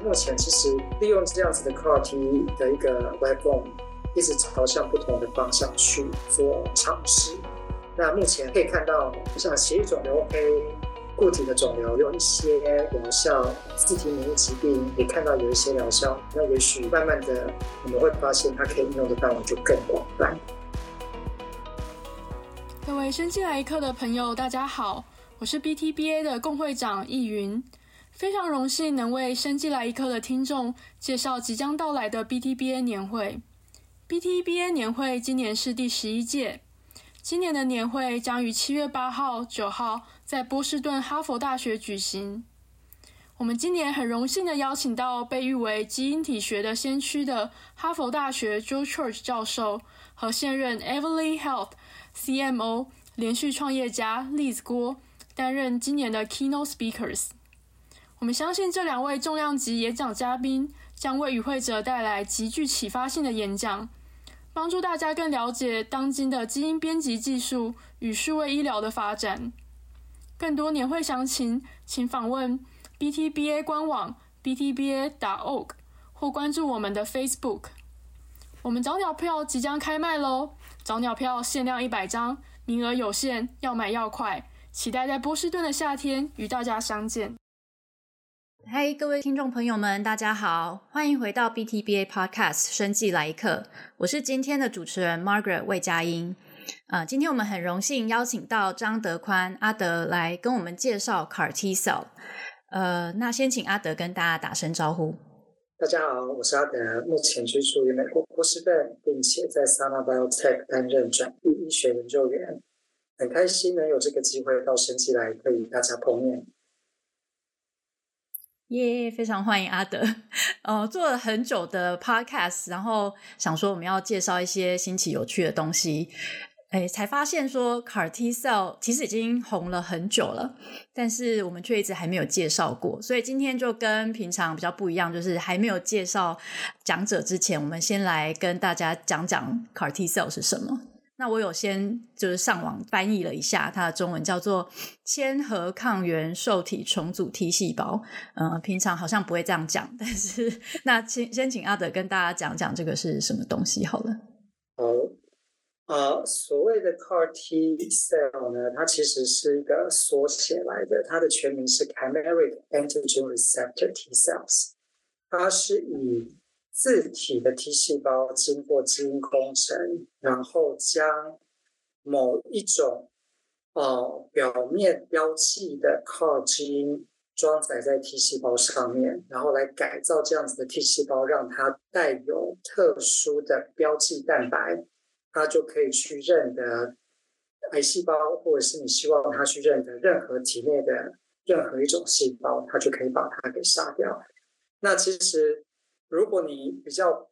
目前其实利用这样子的 CAR T 的一个 waveform，一直朝向不同的方向去做尝试。那目前可以看到，像血液肿瘤 A 固体的肿瘤有一些疗效，自体免疫疾病也看到有一些疗效。那也许慢慢的我们会发现，它可以应用的范围就更广泛。各位生进来一课的朋友，大家好，我是 BTBA 的共会长易云。非常荣幸能为生计来一课的听众介绍即将到来的 BTBA 年会。BTBA 年会今年是第十一届，今年的年会将于七月八号、九号在波士顿哈佛大学举行。我们今年很荣幸的邀请到被誉为基因体学的先驱的哈佛大学 Joe Church 教授和现任 Everly Health CMO 连续创业家 Liz 郭担任今年的 Keynote Speakers。我们相信这两位重量级演讲嘉宾将为与会者带来极具启发性的演讲，帮助大家更了解当今的基因编辑技术与数位医疗的发展。更多年会详情，请访问 BTBA 官网 btba.org 或关注我们的 Facebook。我们早鸟票即将开卖喽！早鸟票限量一百张，名额有限，要买要快。期待在波士顿的夏天与大家相见。嗨，各位听众朋友们，大家好，欢迎回到 BTBA Podcast 生技来客。我是今天的主持人 Margaret 魏佳音。呃，今天我们很荣幸邀请到张德宽阿德来跟我们介绍 CAR T Cell。呃，那先请阿德跟大家打声招呼。大家好，我是阿德，目前居住于美国波士顿，并且在 Sana Biotech 担任转译医学研究员。很开心能有这个机会到生技来可以大家碰面。耶非常欢迎阿德。呃，做了很久的 podcast，然后想说我们要介绍一些新奇有趣的东西，哎，才发现说 CAR T cell 其实已经红了很久了，但是我们却一直还没有介绍过。所以今天就跟平常比较不一样，就是还没有介绍讲者之前，我们先来跟大家讲讲 CAR T cell 是什么。那我有先就是上网翻译了一下，它的中文叫做铅核抗原受体重组 T 细胞。嗯、呃，平常好像不会这样讲，但是那先先请阿德跟大家讲讲这个是什么东西好了。好，呃，所谓的 CAR T cell 呢，它其实是一个缩写来的，它的全名是 Chimeric Antigen Receptor T cells，它是以自体的 T 细胞经过基因工程，然后将某一种呃表面标记的 CAR 基因装载在 T 细胞上面，然后来改造这样子的 T 细胞，让它带有特殊的标记蛋白，它就可以去认得癌细胞，或者是你希望它去认得任何体内的任何一种细胞，它就可以把它给杀掉。那其实。如果你比较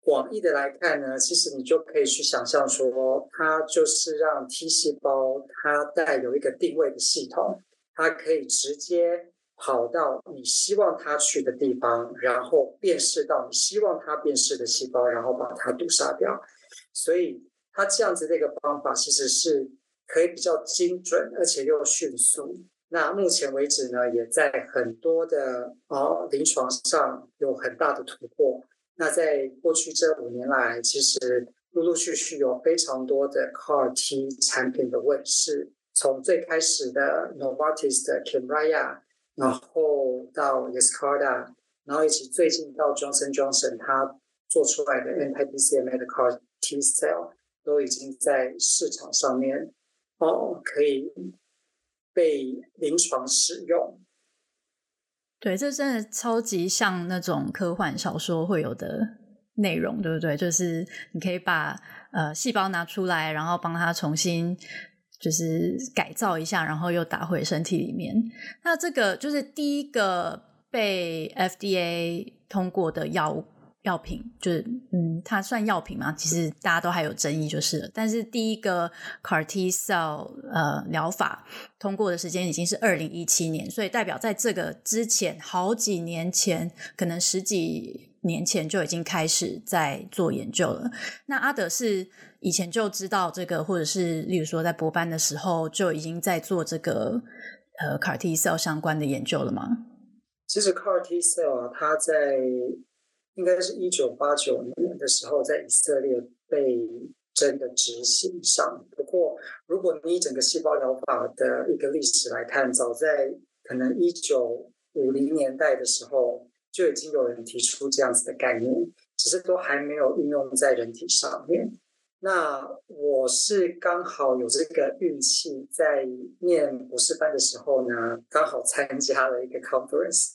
广义的来看呢，其实你就可以去想象说，它就是让 T 细胞它带有一个定位的系统，它可以直接跑到你希望它去的地方，然后辨识到你希望它辨识的细胞，然后把它毒杀掉。所以它这样子的一个方法其实是可以比较精准，而且又迅速。那目前为止呢，也在很多的啊临床上有很大的突破。那在过去这五年来，其实陆陆续续有非常多的 CAR T 产品的问世，从最开始的 Novartis 的 Kymriah，然后到 Yescarta，然后以及最近到 Johnson Johnson 他做出来的 anti-BCMA 的 CAR T cell，都已经在市场上面哦可以。被临床使用，对，这真的超级像那种科幻小说会有的内容，对不对？就是你可以把呃细胞拿出来，然后帮它重新就是改造一下，然后又打回身体里面。那这个就是第一个被 FDA 通过的药物。药品就是，嗯，它算药品吗？其实大家都还有争议，就是了。但是第一个 CAR T cell 呃疗法通过的时间已经是二零一七年，所以代表在这个之前好几年前，可能十几年前就已经开始在做研究了。那阿德是以前就知道这个，或者是例如说在博班的时候就已经在做这个呃 CAR T cell 相关的研究了吗？其实 CAR T cell，它在应该是一九八九年的时候，在以色列被真的执行上。不过，如果你以整个细胞疗法的一个历史来看，早在可能一九五零年代的时候，就已经有人提出这样子的概念，只是都还没有运用在人体上面。那我是刚好有这个运气，在念博士班的时候呢，刚好参加了一个 conference。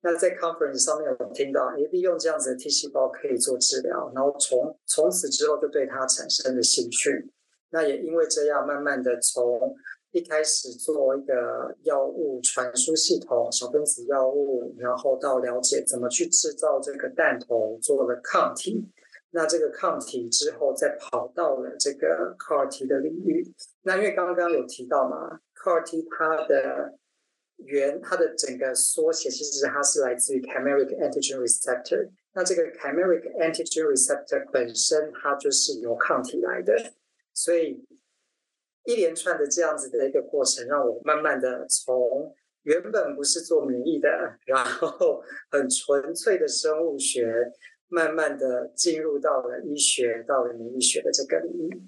那在 conference 上面，我听到，诶，利用这样子的 T 细胞可以做治疗，然后从从此之后就对它产生了兴趣。那也因为这样，慢慢的从一开始做一个药物传输系统、小分子药物，然后到了解怎么去制造这个弹头，做了抗体。那这个抗体之后，再跑到了这个 CAR T 的领域。那因为刚刚有提到嘛，CAR T 它的原它的整个缩写，其实它是来自于 chimeric antigen receptor。那这个 chimeric antigen receptor 本身它就是由抗体来的，所以一连串的这样子的一个过程，让我慢慢的从原本不是做免疫的，然后很纯粹的生物学，慢慢的进入到了医学，到了免疫学的这个领域。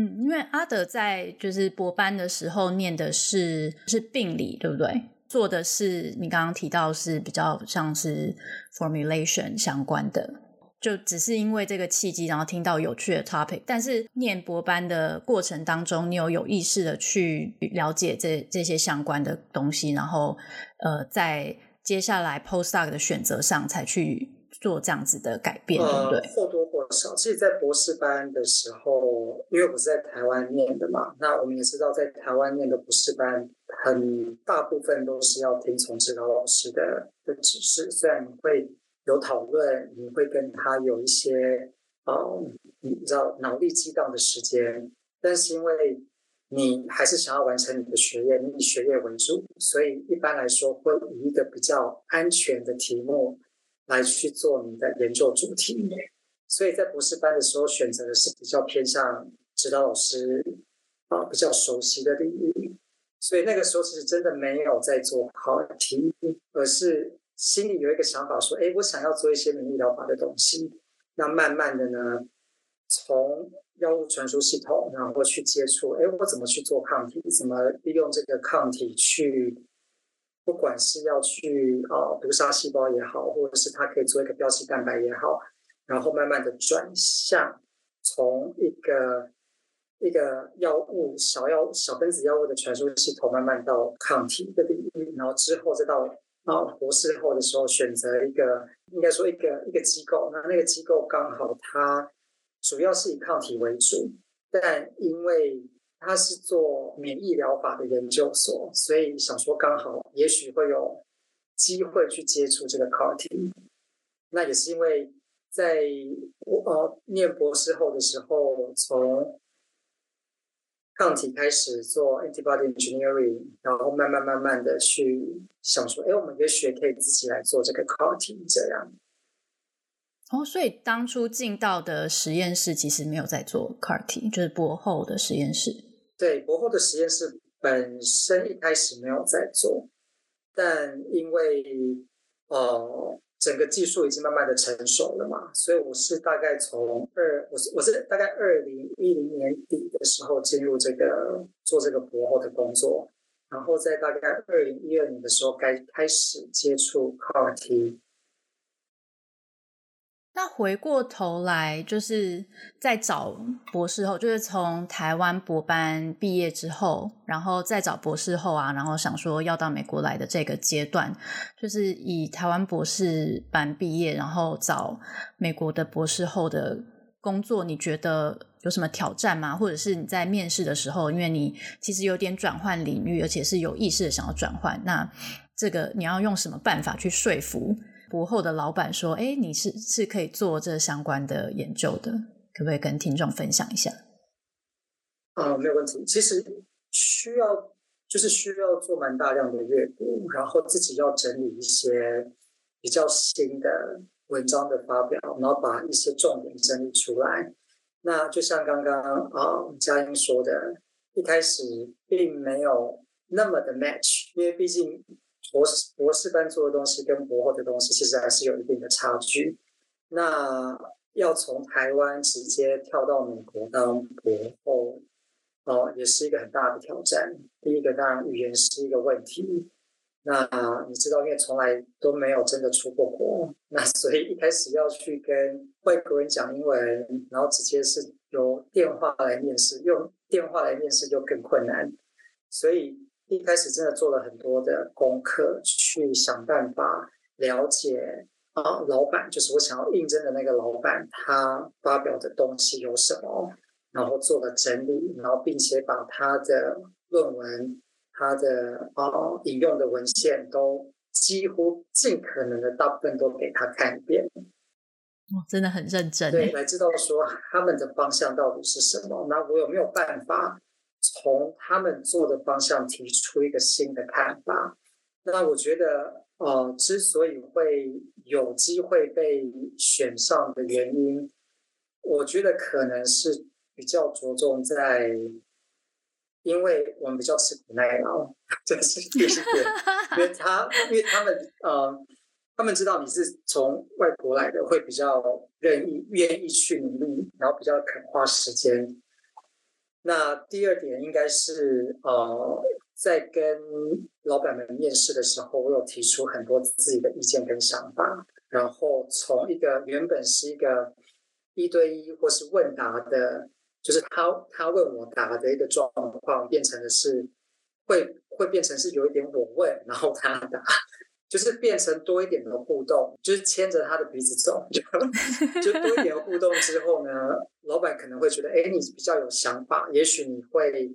嗯，因为阿德在就是博班的时候念的是是病理，对不对？做的是你刚刚提到是比较像是 formulation 相关的，就只是因为这个契机，然后听到有趣的 topic。但是念博班的过程当中，你有有意识的去了解这这些相关的东西，然后呃，在接下来 postdoc 的选择上才去做这样子的改变，对不对？或多或少，其实，在博士班的时候，因为我是在台湾念的嘛，那我们也知道，在台湾念的博士班，很大部分都是要听从指导老师的的指示。虽然你会有讨论，你会跟他有一些呃，你知道脑力激荡的时间，但是因为你还是想要完成你的学业，你以学业为主，所以一般来说会以一个比较安全的题目。来去做你的研究主题，所以在博士班的时候选择的是比较偏向指导老师啊比较熟悉的领域，所以那个时候其实真的没有在做考题而是心里有一个想法说，哎，我想要做一些免疫疗法的东西。那慢慢的呢，从药物传输系统，然后去接触，哎，我怎么去做抗体？怎么利用这个抗体去？不管是要去啊毒杀细胞也好，或者是它可以做一个标记蛋白也好，然后慢慢的转向从一个一个药物小药小分子药物的传输系统，慢慢到抗体的领域，然后之后再到啊博士后的时候选择一个应该说一个一个机构，那那个机构刚好它主要是以抗体为主，但因为他是做免疫疗法的研究所，所以想说刚好也许会有机会去接触这个 CAR T。那也是因为在我呃念博士后的时候，从抗体开始做 antibody engineering，然后慢慢慢慢的去想说，哎，我们也许可以自己来做这个 CAR T 这样。哦，所以当初进到的实验室其实没有在做 CAR T，就是博后的实验室。对，博后的实验室本身一开始没有在做，但因为呃整个技术已经慢慢的成熟了嘛，所以我是大概从二，我是我是大概二零一零年底的时候进入这个做这个博后的工作，然后在大概二零一二年的时候该开始接触 CAR T。那回过头来，就是在找博士后，就是从台湾博班毕业之后，然后再找博士后啊，然后想说要到美国来的这个阶段，就是以台湾博士班毕业，然后找美国的博士后的工作，你觉得有什么挑战吗？或者是你在面试的时候，因为你其实有点转换领域，而且是有意识的想要转换，那这个你要用什么办法去说服？博后的老板说：“哎，你是是可以做这相关的研究的，可不可以跟听众分享一下？”啊，没有问题。其实需要就是需要做蛮大量的阅读，然后自己要整理一些比较新的文章的发表，然后把一些重点整理出来。那就像刚刚啊佳音说的，一开始并没有那么的 match，因为毕竟。博士博士班做的东西跟博后的东西，其实还是有一定的差距。那要从台湾直接跳到美国当博后，哦、也是一个很大的挑战。第一个当然语言是一个问题。那你知道，因为从来都没有真的出过国，那所以一开始要去跟外国人讲英文，然后直接是由电话来面试，用电话来面试就更困难。所以一开始真的做了很多的功课，去想办法了解啊，老板就是我想要应征的那个老板，他发表的东西有什么，然后做了整理，然后并且把他的论文。他的啊，引用的文献都几乎尽可能的大部分都给他看一遍，哦，真的很认真，对，来知道说他们的方向到底是什么。那我有没有办法从他们做的方向提出一个新的看法？那我觉得，呃，之所以会有机会被选上的原因，我觉得可能是比较着重在。因为我们比较吃苦耐劳，这是第一点。因为他，因为他们，呃，他们知道你是从外国来的，会比较愿意愿意去努力，然后比较肯花时间。那第二点应该是，呃，在跟老板们面试的时候，我有提出很多自己的意见跟想法，然后从一个原本是一个一对一或是问答的。就是他他问我答的一个状况，变成的是会会变成是有一点我问，然后他答，就是变成多一点的互动，就是牵着他的鼻子走，就就多一点互动之后呢，老板可能会觉得，哎，你比较有想法，也许你会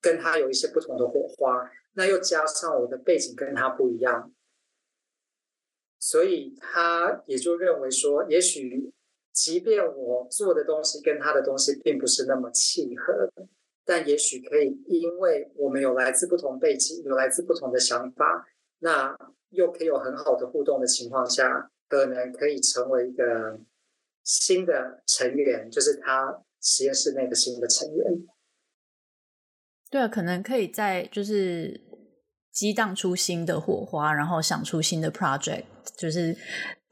跟他有一些不同的火花，那又加上我的背景跟他不一样，所以他也就认为说，也许。即便我做的东西跟他的东西并不是那么契合，但也许可以，因为我们有来自不同背景，有来自不同的想法，那又可以有很好的互动的情况下，可能可以成为一个新的成员，就是他实验室内的新的成员。对啊，可能可以在就是激荡出新的火花，然后想出新的 project，就是。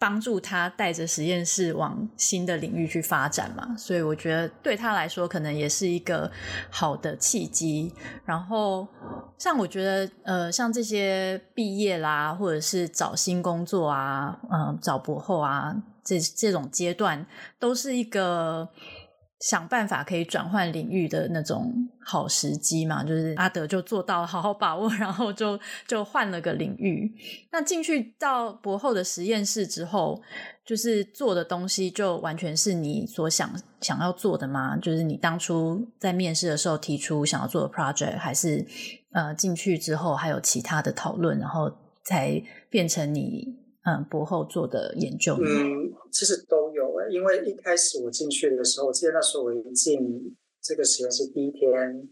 帮助他带着实验室往新的领域去发展嘛，所以我觉得对他来说可能也是一个好的契机。然后像我觉得，呃，像这些毕业啦，或者是找新工作啊，嗯、找博后啊，这这种阶段都是一个。想办法可以转换领域的那种好时机嘛，就是阿德就做到好好把握，然后就就换了个领域。那进去到博后的实验室之后，就是做的东西就完全是你所想想要做的吗？就是你当初在面试的时候提出想要做的 project，还是呃进去之后还有其他的讨论，然后才变成你嗯博后做的研究？嗯，其实都有。因为一开始我进去的时候，我记得那时候我一进这个实验室第一天，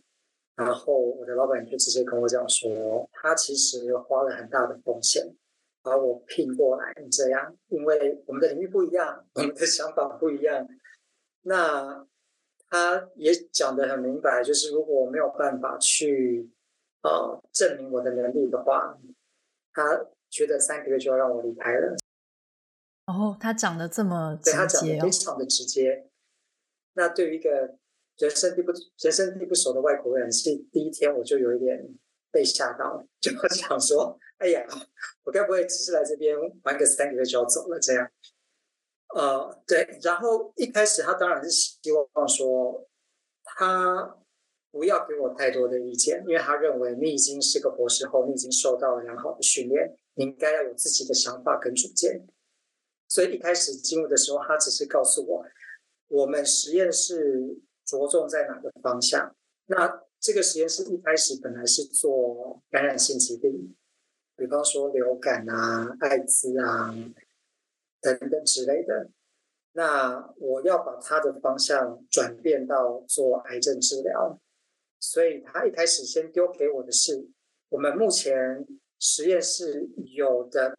然后我的老板就直接跟我讲说，他其实花了很大的风险把我聘过来，这样，因为我们的领域不一样，我们的想法不一样。那他也讲得很明白，就是如果我没有办法去呃证明我的能力的话，他觉得三个月就要让我离开了。哦，他讲的这么直接，对，他讲的非常的直接。那对于一个人生地不人生地不熟的外国人，是第一天我就有一点被吓到，就想说：“哎呀，我该不会只是来这边玩个三个月就要走了？”这样。呃，对。然后一开始他当然是希望说，他不要给我太多的意见，因为他认为你已经是个博士后，你已经受到了良好的训练，你应该要有自己的想法跟主见。所以一开始进入的时候，他只是告诉我，我们实验室着重在哪个方向。那这个实验室一开始本来是做感染性疾病，比方说流感啊、艾滋啊等等之类的。那我要把它的方向转变到做癌症治疗，所以他一开始先丢给我的是，我们目前实验室有的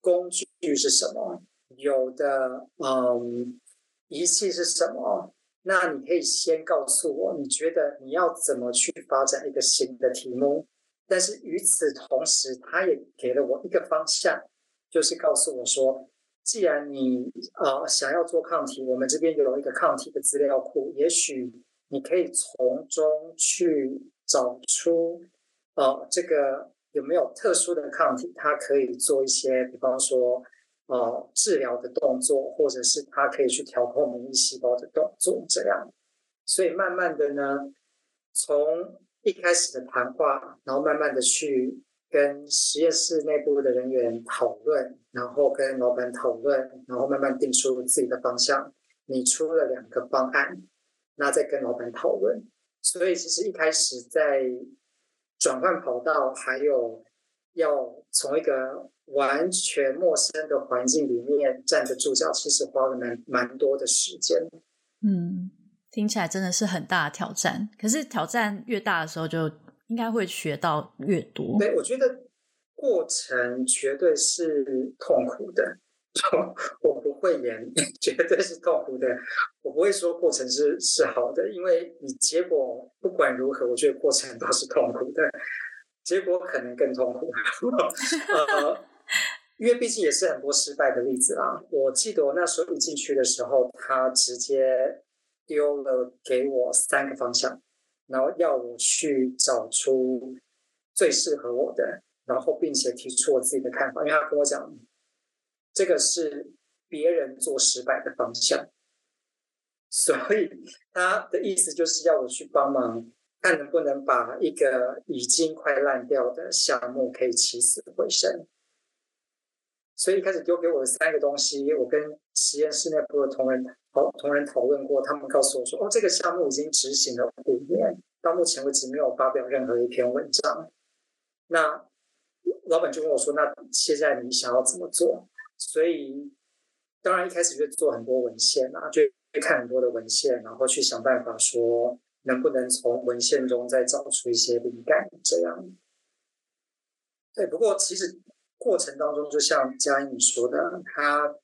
工具是什么？有的，嗯，仪器是什么？那你可以先告诉我，你觉得你要怎么去发展一个新的题目？但是与此同时，他也给了我一个方向，就是告诉我说，既然你呃想要做抗体，我们这边有一个抗体的资料库，也许你可以从中去找出呃这个有没有特殊的抗体，它可以做一些，比方说呃治疗的动作，或者是它可以去调控免疫细胞的动作，这样。所以慢慢的呢，从一开始的谈话，然后慢慢的去跟实验室内部的人员讨论，然后跟老板讨论，然后慢慢定出自己的方向。你出了两个方案，那再跟老板讨论。所以其实一开始在转换跑道，还有要从一个完全陌生的环境里面站得住脚，其实花了蛮蛮多的时间。嗯。听起来真的是很大的挑战，可是挑战越大的时候，就应该会学到越多。对，我觉得过程绝对是痛苦的，我不会演，绝对是痛苦的。我不会说过程是是好的，因为你结果不管如何，我觉得过程都是痛苦的，结果可能更痛苦。呃，因为毕竟也是很多失败的例子啦。我记得我那时候一进去的时候，他直接。丢了给我三个方向，然后要我去找出最适合我的，然后并且提出我自己的看法。因为他跟我讲，这个是别人做失败的方向，所以他的意思就是要我去帮忙，看能不能把一个已经快烂掉的项目可以起死回生。所以一开始丢给我的三个东西，我跟实验室内部的同仁讨同仁讨论过，他们告诉我说：“哦，这个项目已经执行了五年，到目前为止没有发表任何一篇文章。”那老板就问我说：“那现在你想要怎么做？”所以当然一开始就做很多文献啊，就看很多的文献，然后去想办法说能不能从文献中再找出一些灵感，这样。对，不过其实。过程当中，就像佳音你说的，他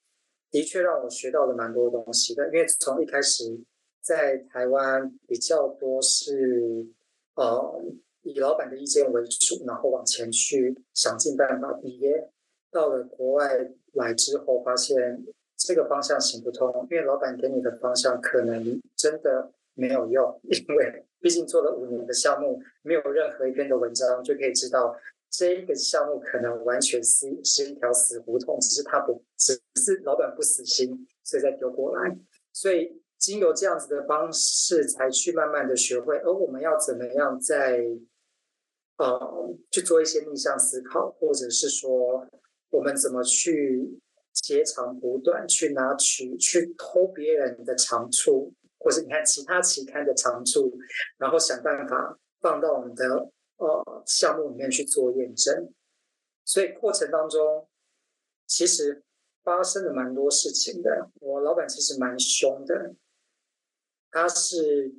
的确让我学到了蛮多东西的。因为从一开始在台湾比较多是呃以老板的意见为主，然后往前去想尽办法毕业。到了国外来之后，发现这个方向行不通，因为老板给你的方向可能真的没有用，因为毕竟做了五年的项目，没有任何一篇的文章就可以知道。这一个项目可能完全是是一条死胡同，只是他不只是老板不死心，所以再丢过来。所以经由这样子的方式，才去慢慢的学会。而我们要怎么样在呃去做一些逆向思考，或者是说我们怎么去截长补短，去拿取去偷别人的长处，或是你看其他期刊的长处，然后想办法放到我们的。呃，项目里面去做验证，所以过程当中其实发生了蛮多事情的。我老板其实蛮凶的，他是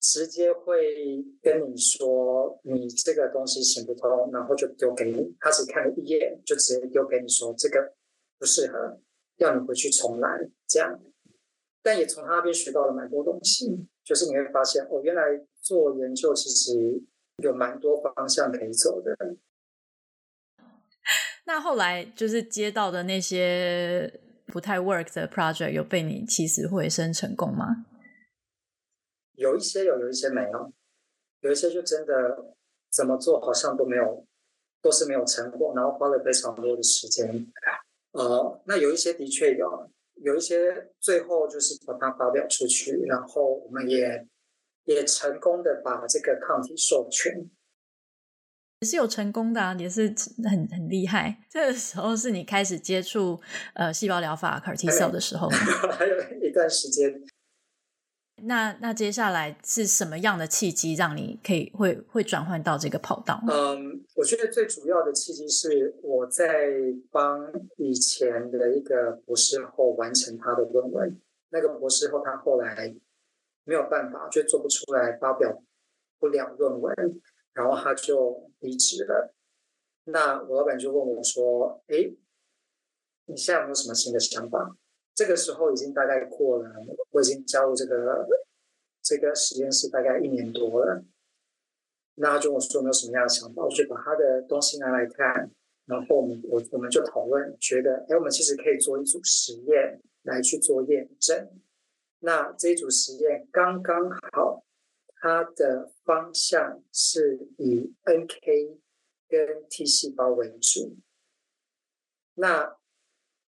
直接会跟你说你这个东西行不通，然后就丢给你。他只看了一眼，就直接丢给你说这个不适合，要你回去重来这样。但也从他那边学到了蛮多东西，就是你会发现哦，原来做研究其实。有蛮多方向可以走的。那后来就是接到的那些不太 work 的 project，有被你起死回生成功吗？有一些有，有一些没有。有一些就真的怎么做好像都没有，都是没有成果，然后花了非常多的时间。呃，那有一些的确有，有一些最后就是把它发表出去，然后我们也。也成功的把这个抗体授权，也是有成功的啊，也是很很厉害。这个时候是你开始接触呃细胞疗法 CAR T-cell 的时候，还有一段时间。那那接下来是什么样的契机让你可以会会转换到这个跑道？嗯，我觉得最主要的契机是我在帮以前的一个博士后完成他的论文，那个博士后他后来。没有办法，就做不出来，发表不了论文，然后他就离职了。那我老板就问我说：“哎，你现在有没有什么新的想法？”这个时候已经大概过了，我已经加入这个这个实验室大概一年多了。那他就问我说有没有什么样的想法，我就把他的东西拿来看，然后我们我我们就讨论，觉得哎，我们其实可以做一组实验来去做验证。那这一组实验刚刚好，它的方向是以 NK 跟 T 细胞为主。那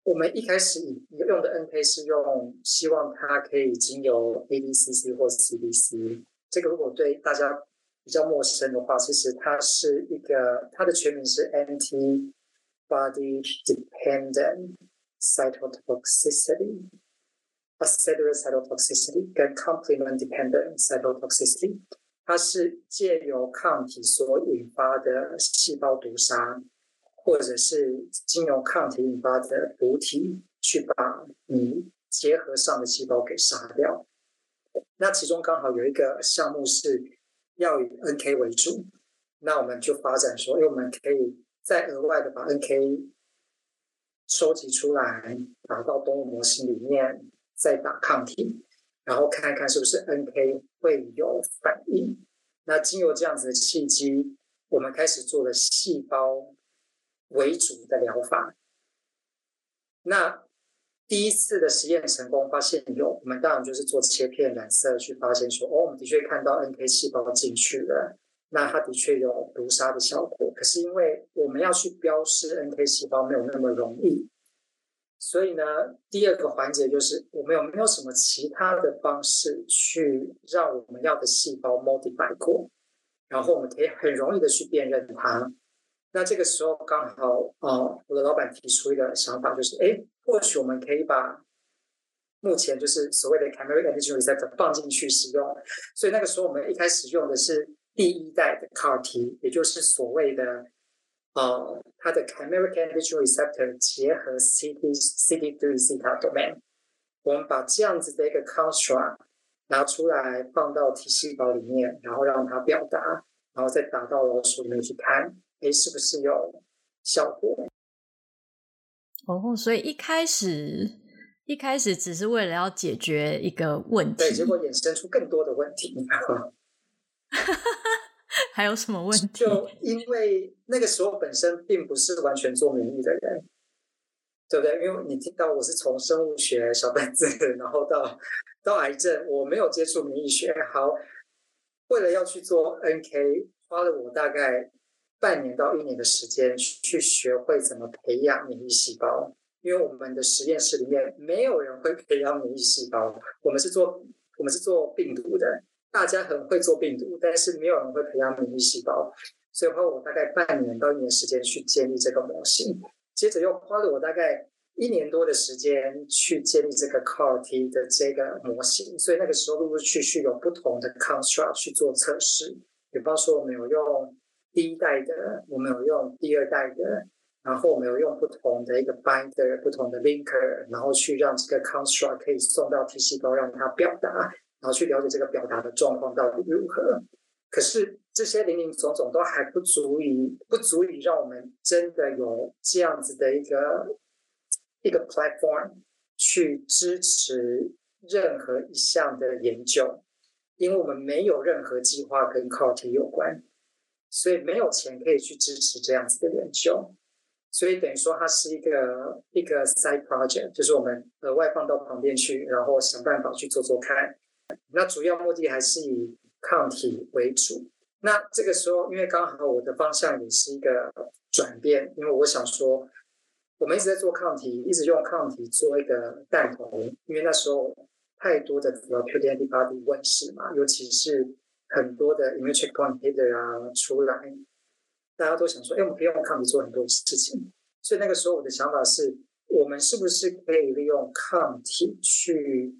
我们一开始用的 NK 是用，希望它可以经由 ADCC 或 CDC。这个如果对大家比较陌生的话，其实它是一个，它的全名是 NT body Dependent cytotoxicity a c c e l e r a t e Cytotoxicity 跟 Complement Dependent Cytotoxicity，它是借由抗体所引发的细胞毒杀。或者是经由抗体引发的补体去把你结合上的细胞给杀掉。那其中刚好有一个项目是要以 NK 为主，那我们就发展说，因为我们可以再额外的把 NK 收集出来，打到动物模型里面，再打抗体，然后看看是不是 NK 会有反应。那经由这样子的契机，我们开始做了细胞。为主的疗法。那第一次的实验成功，发现有，我们当然就是做切片染色去发现说，哦，我们的确看到 NK 细胞进去了，那它的确有毒杀的效果。可是因为我们要去标示 NK 细胞没有那么容易，所以呢，第二个环节就是我们有没有什么其他的方式去让我们要的细胞 modify 过，然后我们可以很容易的去辨认它。那这个时候刚好啊、我的老板提出一个想法，就是哎，或许我们可以把目前就是所谓的 chimeric antigen receptor 放进去使用。所以那个时候我们一开始用的是第一代的 CAR-T，也就是所谓的呃，它的 chimeric antigen receptor 结合 CD CD3 zeta domain。我们把这样子的一个 construct 拿出来放到 T 细胞里面，然后让它表达，然后再打到老鼠里面去看。诶，是不是有效果？哦，所以一开始一开始只是为了要解决一个问题，对，结果衍生出更多的问题。还有什么问题？就因为那个时候本身并不是完全做免疫的人，对不对？因为你听到我是从生物学小本子，然后到到癌症，我没有接触免疫学。好，为了要去做 NK，花了我大概。半年到一年的时间去学会怎么培养免疫细胞，因为我们的实验室里面没有人会培养免疫细胞。我们是做我们是做病毒的，大家很会做病毒，但是没有人会培养免疫细胞。所以花我大概半年到一年时间去建立这个模型，接着又花了我大概一年多的时间去建立这个 CAR-T 的这个模型。所以那个时候陆陆续续有不同的 construct 去做测试，比方说我们有用。第一代的我们有用，第二代的，然后我们有用不同的一个 binder、不同的 linker，然后去让这个 construct 可以送到 T 细胞，让它表达，然后去了解这个表达的状况到底如何。可是这些零零总总都还不足以，不足以让我们真的有这样子的一个一个 platform 去支持任何一项的研究，因为我们没有任何计划跟 CAR-T 有关。所以没有钱可以去支持这样子的研究，所以等于说它是一个一个 side project，就是我们额外放到旁边去，然后想办法去做做看。那主要目的还是以抗体为主。那这个时候，因为刚好我的方向也是一个转变，因为我想说，我们一直在做抗体，一直用抗体做一个弹头，因为那时候太多的 acute antibody 问世嘛，尤其是。很多的 immune checkpoint inhibitor 啊出来，大家都想说，哎，我们可以用抗体做很多事情。所以那个时候我的想法是，我们是不是可以利用抗体去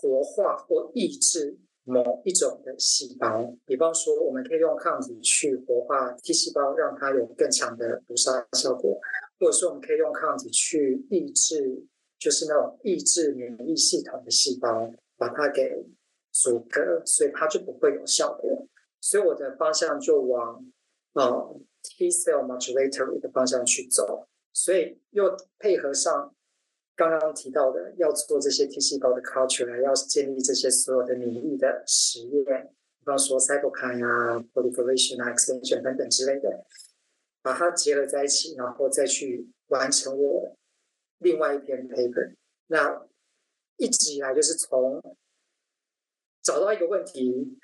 活化或抑制某一种的细胞？比方说，我们可以用抗体去活化 T 细胞，让它有更强的毒杀效果；或者说，我们可以用抗体去抑制，就是那种抑制免疫系统的细胞，把它给。阻隔，所以它就不会有效果。所以我的方向就往呃 T cell modulator 的方向去走。所以又配合上刚刚提到的，要做这些 T 细胞的 culture，要建立这些所有的免疫的实验，比方说 cytokine 啊、proliferation 啊、expansion 等等之类的，把它结合在一起，然后再去完成我另外一篇 paper。那一直以来就是从找到一个问题，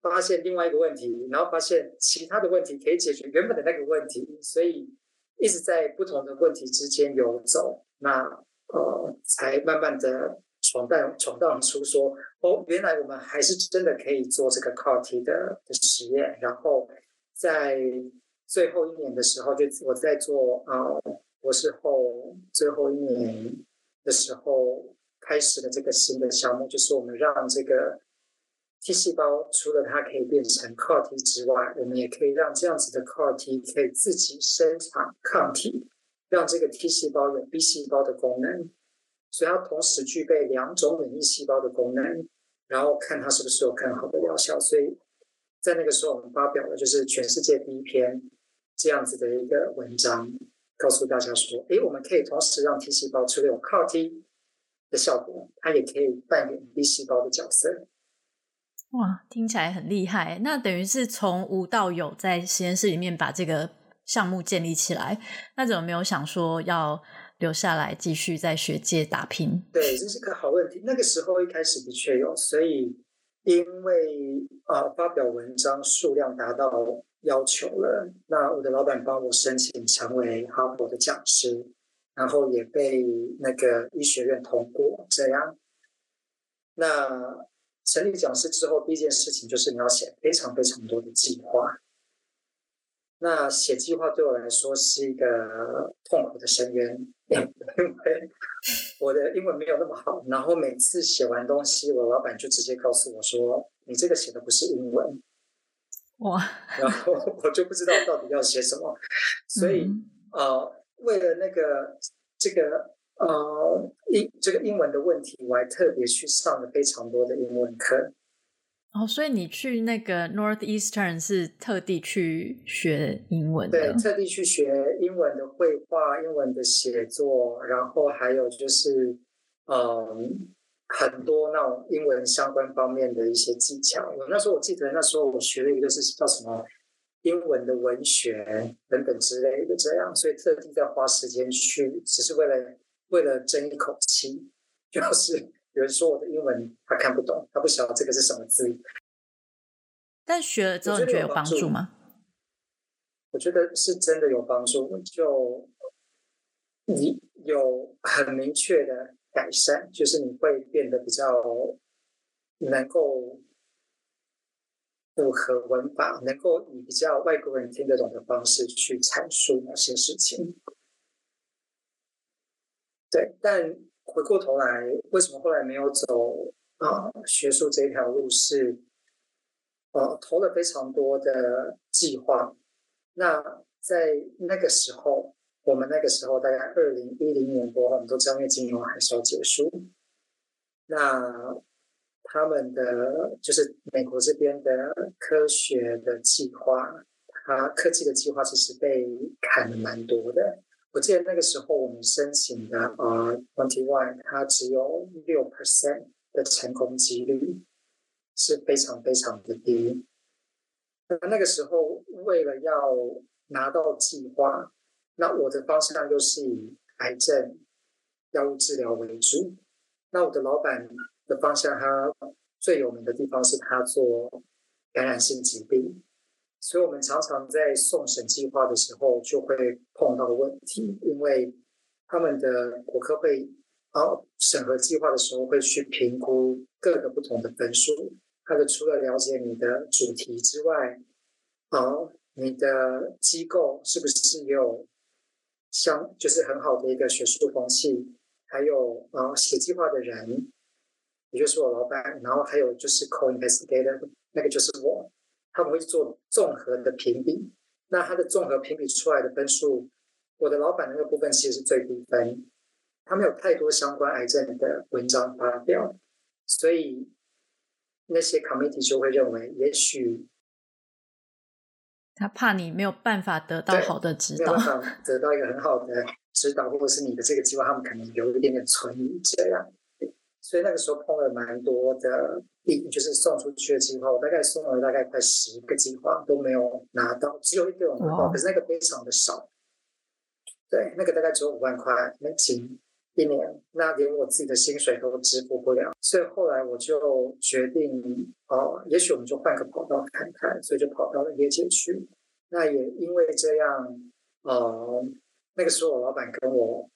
发现另外一个问题，然后发现其他的问题可以解决原本的那个问题，所以一直在不同的问题之间游走。那呃，才慢慢的闯荡闯荡出说，哦，原来我们还是真的可以做这个 CAR-T 的的实验。然后在最后一年的时候，就我在做啊、博士后最后一年的时候。开始了这个新的项目，就是我们让这个 T 细胞除了它可以变成 CAR-T 之外，我们也可以让这样子的 CAR-T 可以自己生产抗体，让这个 T 细胞有 B 细胞的功能，所以它同时具备两种免疫细胞的功能，然后看它是不是有更好的疗效。所以在那个时候，我们发表了就是全世界第一篇这样子的一个文章，告诉大家说，诶，我们可以同时让 T 细胞除了有抗 T 的效果，它也可以扮演 B 细胞的角色。哇，听起来很厉害！那等于是从无到有，在实验室里面把这个项目建立起来。那怎么没有想说要留下来继续在学界打拼？对，这是个好问题。那个时候一开始的确有，所以因为啊、呃，发表文章数量达到要求了，那我的老板帮我申请成为哈佛的讲师。然后也被那个医学院通过，这样。那成立讲师之后，第一件事情就是你要写非常非常多的计划。那写计划对我来说是一个痛苦的深渊，因为我的英文没有那么好。然后每次写完东西，我老板就直接告诉我说：“你这个写的不是英文。”哇！然后我就不知道到底要写什么，所以呃为了那个这个呃英这个英文的问题，我还特别去上了非常多的英文课。哦，所以你去那个 Northeastern 是特地去学英文的？对，特地去学英文的绘画、英文的写作，然后还有就是嗯、很多那种英文相关方面的一些技巧。那时候我记得那时候我学了一个是叫什么？英文的文学等等之类的，这样，所以特地在花时间去，只是为了为了争一口气。就是有人说我的英文他看不懂，他不晓得这个是什么字。但学了之后，你觉得有帮助吗？我觉得是真的有帮助，就你有很明确的改善，就是你会变得比较能够。符合文法，能够以比较外国人听得懂的方式去阐述某些事情。对，但回过头来，为什么后来没有走啊、呃、学术这条路是？呃投了非常多的计划。那在那个时候，我们那个时候大概二零一零年多，我们都知道金融还是要结束。那他们的就是美国这边的科学的计划，它科技的计划其实被砍了蛮多的。我记得那个时候我们申请的呃 twenty one，它只有六 percent 的成功几率，是非常非常的低。那那个时候为了要拿到计划，那我的方向就是以癌症药物治疗为主。那我的老板。的方向，他最有名的地方是他做感染性疾病，所以我们常常在送审计划的时候就会碰到问题，因为他们的国科会啊审核计划的时候会去评估各个不同的分数，他的除了了解你的主题之外，啊，你的机构是不是有相就是很好的一个学术风气，还有啊写计划的人。也就是我老板，然后还有就是 co-investigator，那个就是我，他们会做综合的评比。那他的综合评比出来的分数，我的老板那个部分其实是最低分。他没有太多相关癌症的文章发表，所以那些 committee 就会认为，也许他怕你没有办法得到好的指导，没有办法得到一个很好的指导，或者是你的这个计划，他们可能有一点点存疑这样。所以那个时候碰了蛮多的就是送出去的计划，我大概送了大概快十个计划都没有拿到，只有一个有拿到可是那个非常的少。对，那个大概只有五万块美金一年，那连我自己的薪水都支付不了，所以后来我就决定，哦，也许我们就换个跑道看看，所以就跑到了业界去。那也因为这样，呃，那个时候我老板跟我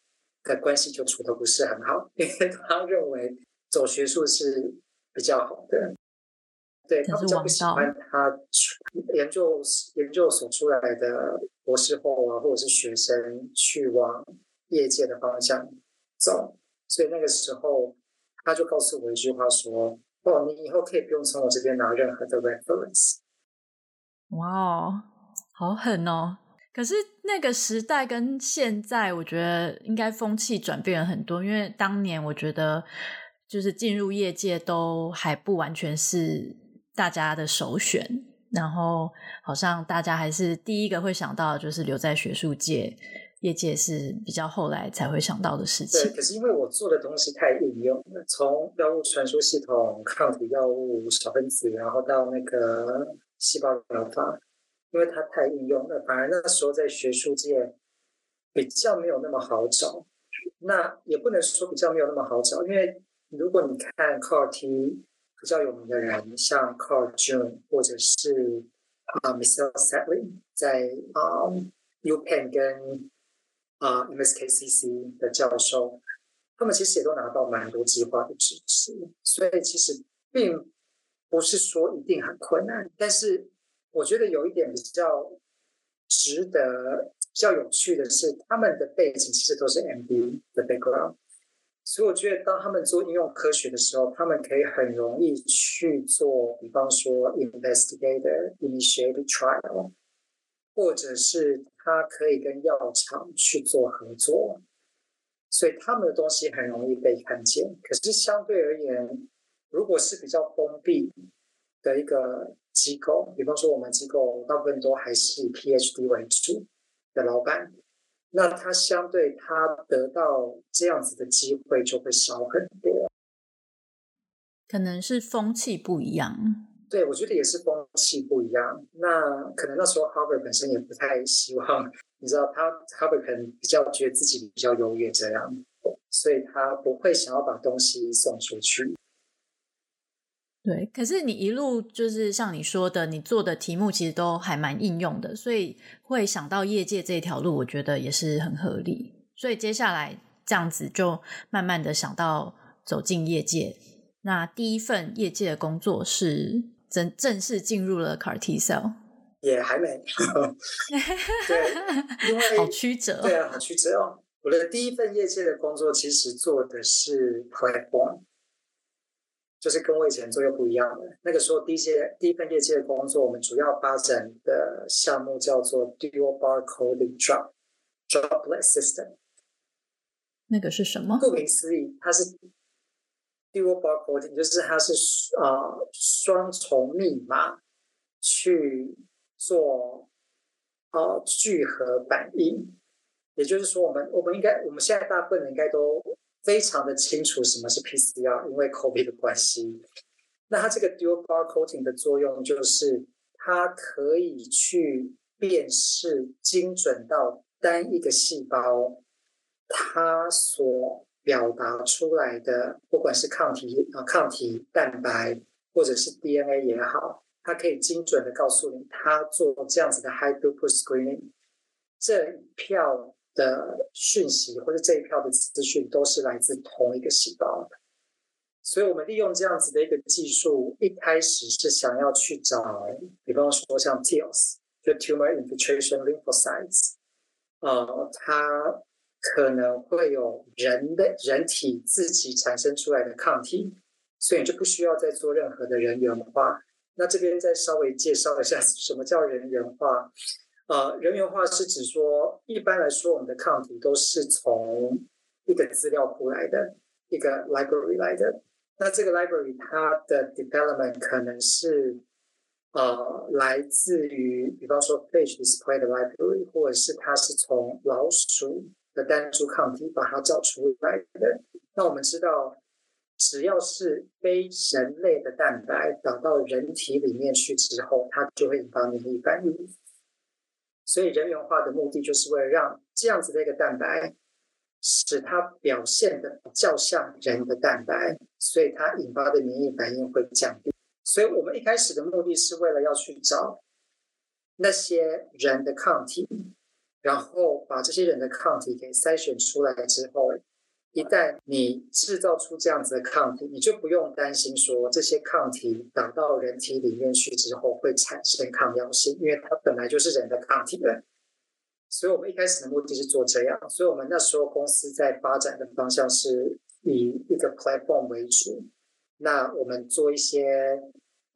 的关系就处的不是很好，因为他认为走学术是比较好的，对，他比较不喜欢他研究研究所出来的博士后啊，或者是学生去往业界的方向走，所以那个时候他就告诉我一句话说：“哦，你以后可以不用从我这边拿任何的 reference。”哇哦！好狠哦！可是那个时代跟现在，我觉得应该风气转变了很多。因为当年我觉得，就是进入业界都还不完全是大家的首选，然后好像大家还是第一个会想到的就是留在学术界，业界是比较后来才会想到的事情。对，可是因为我做的东西太应用了，从药物传输系统、抗体药物、小分子，然后到那个细胞疗法。因为它太应用了，反而那时候在学术界比较没有那么好找。那也不能说比较没有那么好找，因为如果你看 CAR-T 比较有名的人，像 Carl June 或者是啊 Michel Sadelain 在啊 UPenn 跟啊 MSKCC 的教授，他们其实也都拿到蛮多计划的支持，所以其实并不是说一定很困难，但是。我觉得有一点比较值得、比较有趣的是，他们的背景其实都是 MD 的 background，所以我觉得当他们做应用科学的时候，他们可以很容易去做，比方说 investigator initiated trial，或者是他可以跟药厂去做合作，所以他们的东西很容易被看见。可是相对而言，如果是比较封闭的一个。机构，比方说我们机构大部分都还是以 PhD 为主的老板，那他相对他得到这样子的机会就会少很多。可能是风气不一样。对，我觉得也是风气不一样。那可能那时候 Harvard 本身也不太希望，你知道他 Harvard 可能比较觉得自己比较优越这样，所以他不会想要把东西送出去。对，可是你一路就是像你说的，你做的题目其实都还蛮应用的，所以会想到业界这条路，我觉得也是很合理。所以接下来这样子就慢慢的想到走进业界。那第一份业界的工作是正正式进入了 CAR T Cell，也还没。对，因为好曲折。对啊，好曲折哦。我的第一份业界的工作其实做的是 platform。就是跟我以前做又不一样的。那个时候第一届第一份业界的工作，我们主要发展的项目叫做 Dual Barcoding Drop Droplet System。那个是什么？顾名思义，它是 Dual Barcoding，就是它是啊、呃、双重密码去做啊、呃、聚合反应。也就是说，我们我们应该我们现在大部分人应该都。非常的清楚什么是 PCR，因为 COVID 的关系。那它这个 dual barcoding 的作用就是，它可以去辨识精准到单一个细胞，它所表达出来的，不管是抗体啊、抗体蛋白或者是 DNA 也好，它可以精准的告诉你，它做这样子的 high throughput screening 这一票。的讯息或者这一票的资讯都是来自同一个细胞，所以我们利用这样子的一个技术，一开始是想要去找，比方说像 TILs，就 Tumor Infiltration Lymphocytes，呃，它可能会有人的人体自己产生出来的抗体，所以你就不需要再做任何的人源化。那这边再稍微介绍一下 什么叫人源化。呃，人源化是指说，一般来说，我们的抗体都是从一个资料库来的，一个 library 来的。那这个 library 它的 development 可能是呃来自于，比方说 phage display 的 library，或者是它是从老鼠的单株抗体把它找出来的。那我们知道，只要是非人类的蛋白打到人体里面去之后，它就会引发免疫反应。所以人源化的目的就是为了让这样子的一个蛋白，使它表现的比较像人的蛋白，所以它引发的免疫反应会降低。所以我们一开始的目的是为了要去找那些人的抗体，然后把这些人的抗体给筛选出来之后。一旦你制造出这样子的抗体，你就不用担心说这些抗体打到人体里面去之后会产生抗药性，因为它本来就是人的抗体了。所以我们一开始的目的是做这样，所以我们那时候公司在发展的方向是以一个 platform 为主。那我们做一些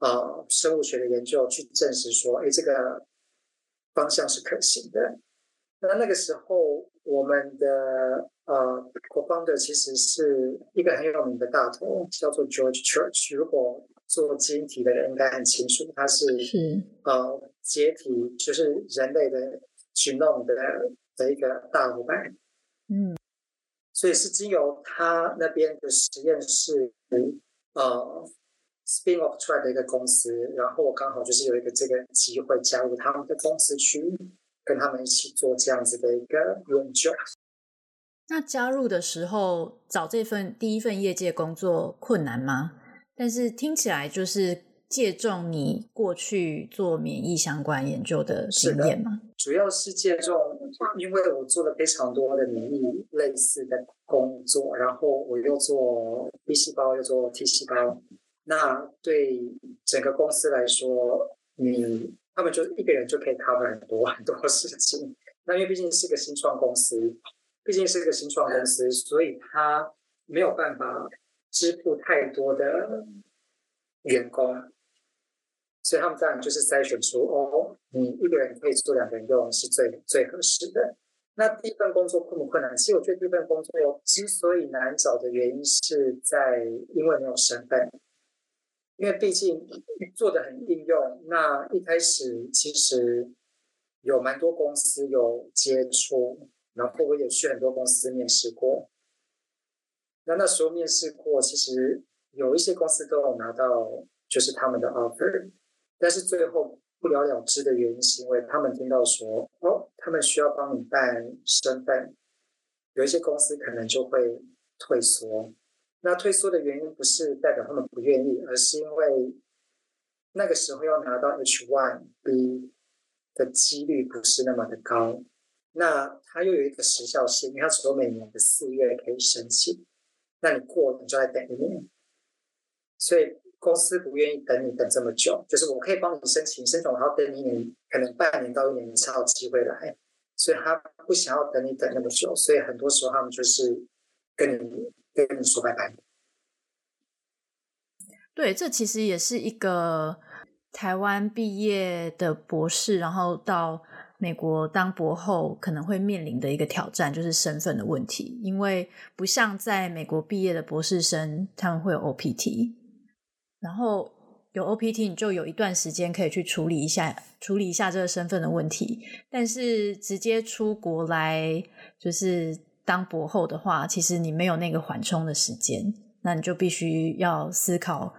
呃生物学的研究，去证实说，哎，这个方向是可行的。那那个时候我们的。呃我 founder 其实是一个很有名的大头，叫做 George Church。如果做基因体的人应该很清楚，他是是呃解体，就是人类的 genome 的的一个大老板。嗯，所以是经由他那边的实验室呃 spin off 出来的一个公司，然后我刚好就是有一个这个机会加入他们的公司去跟他们一起做这样子的一个研究。那加入的时候找这份第一份业界工作困难吗？但是听起来就是借重你过去做免疫相关研究的经验吗？主要是借重，因为我做了非常多的免疫类似的工作，然后我又做 B 细胞，又做 T 细胞。那对整个公司来说，你他们就一个人就可以 cover 很多很多事情。那因为毕竟是个新创公司。毕竟是一个新创公司，所以他没有办法支付太多的员工，所以他们当然就是筛选出哦，你一个人可以做两个人用是最最合适的。那第一份工作困不困难？其实我觉得第一份工作有之所以难找的原因是在因为没有身份，因为毕竟做的很应用。那一开始其实有蛮多公司有接触。然后我也去很多公司面试过，那那时候面试过，其实有一些公司都有拿到，就是他们的 offer，但是最后不了了之的原因是因为他们听到说，哦，他们需要帮你办身份，有一些公司可能就会退缩。那退缩的原因不是代表他们不愿意，而是因为那个时候要拿到 H one B 的几率不是那么的高。那它又有一个时效性，因为它只有每年的四月可以申请，那你过了你就要等一年，所以公司不愿意等你等这么久。就是我可以帮你申请，申请我要等一年，可能半年到一年你才有机会来，所以他不想要等你等那么久，所以很多时候他们就是跟你跟你说拜拜。对，这其实也是一个台湾毕业的博士，然后到。美国当博后可能会面临的一个挑战就是身份的问题，因为不像在美国毕业的博士生，他们会有 OPT，然后有 OPT 你就有一段时间可以去处理一下处理一下这个身份的问题。但是直接出国来就是当博后的话，其实你没有那个缓冲的时间，那你就必须要思考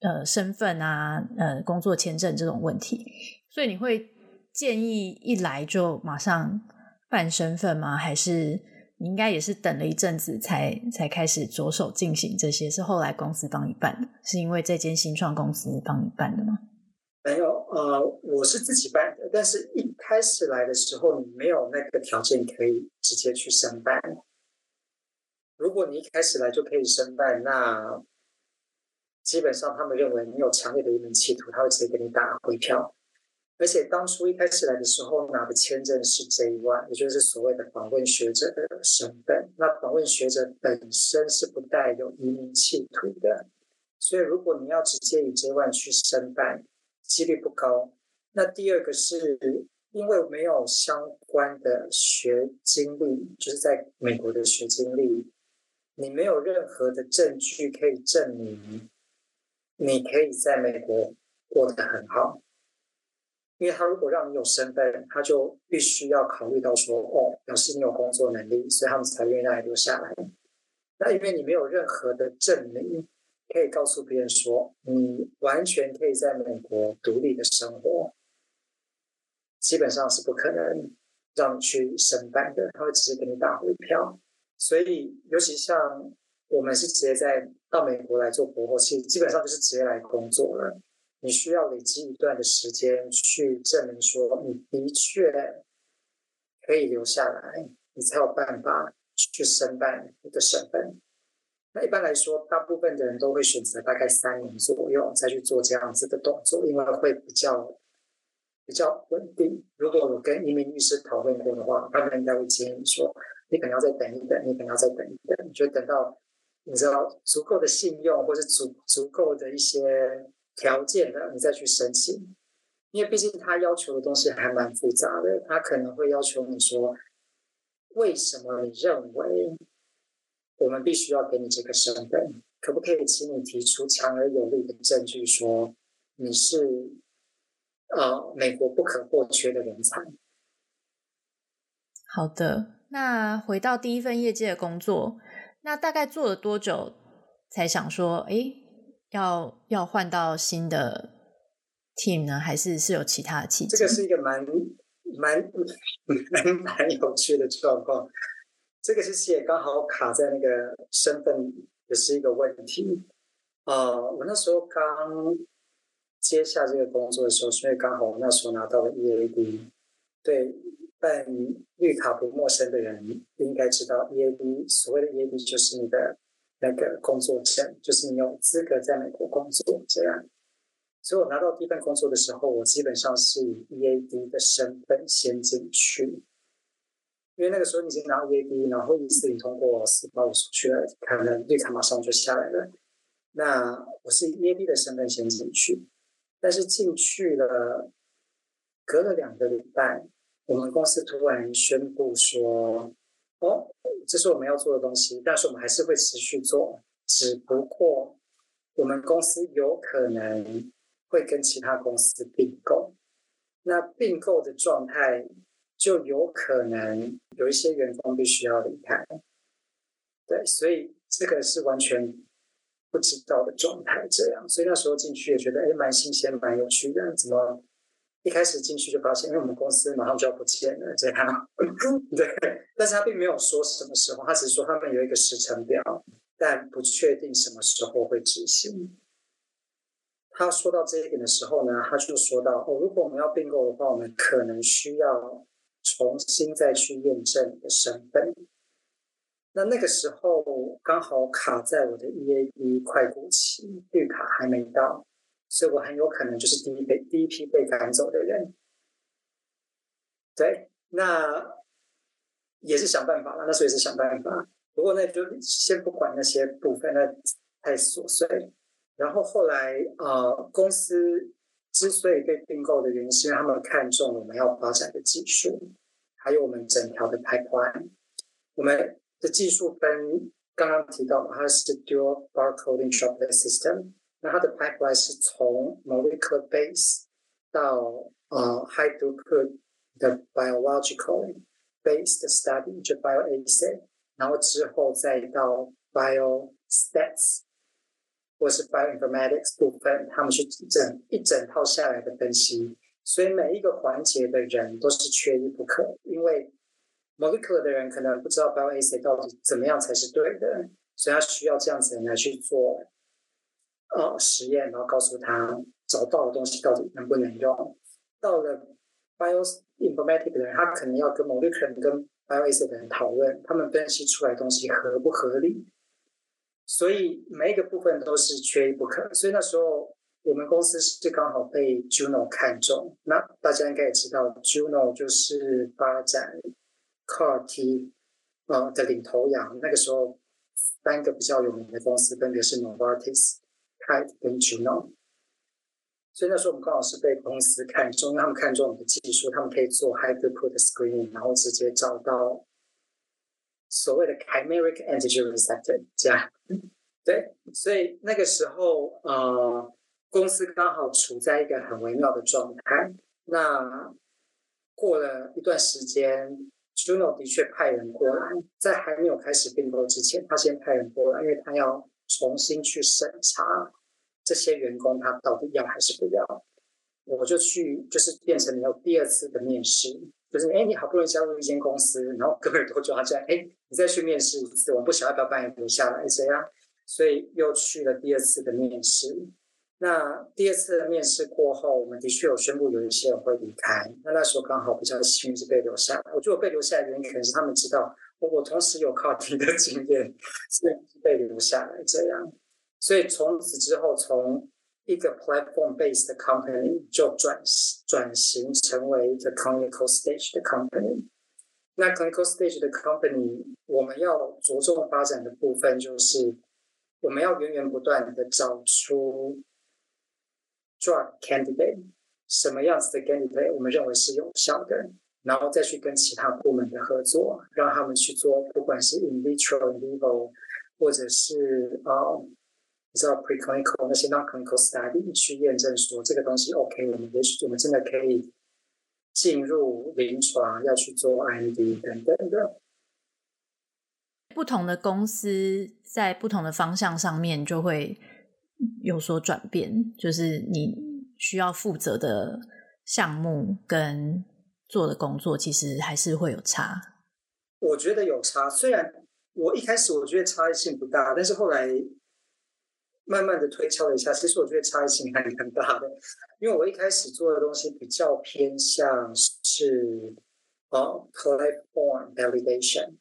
呃身份啊呃工作签证这种问题，所以你会。建议一来就马上办身份吗？还是你应该也是等了一阵子才才开始着手进行这些？是后来公司帮你办的？是因为这间新创公司帮你办的吗？没有，呃，我是自己办的。但是一开始来的时候，你没有那个条件可以直接去申办。如果你一开始来就可以申办，那基本上他们认为你有强烈的移民企图，他会直接给你打回票。而且当初一开始来的时候拿的签证是 J1，也就是所谓的访问学者的身份。那访问学者本身是不带有移民企图的，所以如果你要直接以 J1 去申办，几率不高。那第二个是因为没有相关的学经历，就是在美国的学经历，你没有任何的证据可以证明你可以在美国过得很好。因为他如果让你有身份，他就必须要考虑到说，哦，表示你有工作能力，所以他们才愿意让你留下来。那因为你没有任何的证明可以告诉别人说你完全可以在美国独立的生活，基本上是不可能让你去申办的，他会直接给你打回票。所以，尤其像我们是直接在到美国来做博后，其实基本上就是直接来工作了。你需要累积一段的时间去证明说你的确可以留下来，你才有办法去申办你的身份。那一般来说，大部分的人都会选择大概三年左右再去做这样子的动作，因为会比较比较稳定。如果我跟移民律师讨论过的话，他们应该会建议说。你可能要再等一等，你可能要再等一等，你就等到你知道足够的信用或是足足够的一些条件的，你再去申请。因为毕竟他要求的东西还蛮复杂的，他可能会要求你说，为什么你认为我们必须要给你这个身份？可不可以请你提出强而有力的证据，说你是呃美国不可或缺的人才？好的。那回到第一份业界的工作，那大概做了多久才想说，哎，要要换到新的 team 呢？还是是有其他的契机？这个是一个蛮蛮 蛮蛮有趣的状况。这个其实也刚好卡在那个身份也是一个问题。呃，我那时候刚接下这个工作的时候，所以刚好我那时候拿到了 EAD，对。办绿卡不陌生的人应该知道，EAD 所谓的 EAD 就是你的那个工作证，就是你有资格在美国工作这样。所以我拿到第一份工作的时候，我基本上是以 EAD 的身份先进去，因为那个时候你已经拿 EAD，然后一四零通过四八五出去了，可能绿卡马上就下来了。那我是以 EAD 的身份先进去，但是进去了，隔了两个礼拜。我们公司突然宣布说：“哦，这是我们要做的东西，但是我们还是会持续做，只不过我们公司有可能会跟其他公司并购。那并购的状态就有可能有一些员工必须要离开。对，所以这个是完全不知道的状态。这样，所以那时候进去也觉得，哎，蛮新鲜，蛮有趣的，怎么？”一开始进去就发现，因为我们公司马上就要不见了，这样，对。但是他并没有说什么时候，他只是说他们有一个时程表，但不确定什么时候会执行。他说到这一点的时候呢，他就说到，哦，如果我们要并购的话，我们可能需要重新再去验证你的身份。那那个时候刚好卡在我的 EAD 快过期，绿卡还没到。所以我很有可能就是第一被第一批被赶走的人，对，那也是想办法了，那时候也是想办法。不过那就先不管那些部分，那太琐碎。然后后来呃，公司之所以被并购的原因，是因为他们看中我们要发展的技术，还有我们整条的 pipeline。我们的技术分刚刚提到，它是 Dual Barcoding Droplet System。那它的 pipeline 是从 molecular base 到呃 high throughput 的 biological base 的 study 就 bioassay，然后之后再到 biostats 或是 bioinformatics 部分，他们去整一整套下来的分析。所以每一个环节的人都是缺一不可，因为 molecular 的人可能不知道 bioassay 到底怎么样才是对的，所以他需要这样子的人来去做。 呃，实验，然后告诉他找到的东西到底能不能用。到了 bioinformatic 的人，他可能要跟 molecular 跟 bioac 的人讨论，他们分析出来东西合不合理。所以每一个部分都是缺一不可。所以那时候我们公司是刚好被 Juno 看中。那大家应该也知道，Juno 就是发展 CAR-T 呃的领头羊。那个时候三个比较有名的公司分别是 Novartis。Kite 跟 Juno，所以那时候我们刚好是被公司看中，他们看中我们的技术，他们可以做 high throughput screening，然后直接找到所谓的 chimeric antigen receptor 这样。对，所以那个时候呃，公司刚好处在一个很微妙的状态。那过了一段时间 Juno 的确派人过来，在还没有开始并购之前，他先派人过来，因为他要重新去审查这些员工他到底要还是不要。我就去，就是变成没有第二次的面试，就是哎，你好不容易加入一间公司，然后隔没多久他就哎，你再去面试一次，我不晓得要不要把你留下来这样，所以又去了第二次的面试。那第二次的面试过后，我们的确有宣布有一些人会离开。那那时候刚好比较幸运是被留下来。我觉得我被留下来的原因可能是他们知道我同时有靠题的经验，所以被留下来这样。所以从此之后，从一个 platform-based company 就转转型成为一个 clinical stage 的 company。那 clinical stage 的 company，我们要着重发展的部分就是我们要源源不断的找出。drug candidate 什么样子的 candidate 我们认为是有效的，然后再去跟其他部门的合作，让他们去做，不管是 in vitro、in vivo，或者是呃，你知道 preclinical 那些 non-clinical study 去验证说这个东西 OK，我们也许我们真的可以进入临床，要去做 IND 等等的。不同的公司在不同的方向上面就会。有所转变，就是你需要负责的项目跟做的工作，其实还是会有差。我觉得有差，虽然我一开始我觉得差异性不大，但是后来慢慢的推敲了一下，其实我觉得差异性还蛮大的。因为我一开始做的东西比较偏向是哦，platform validation，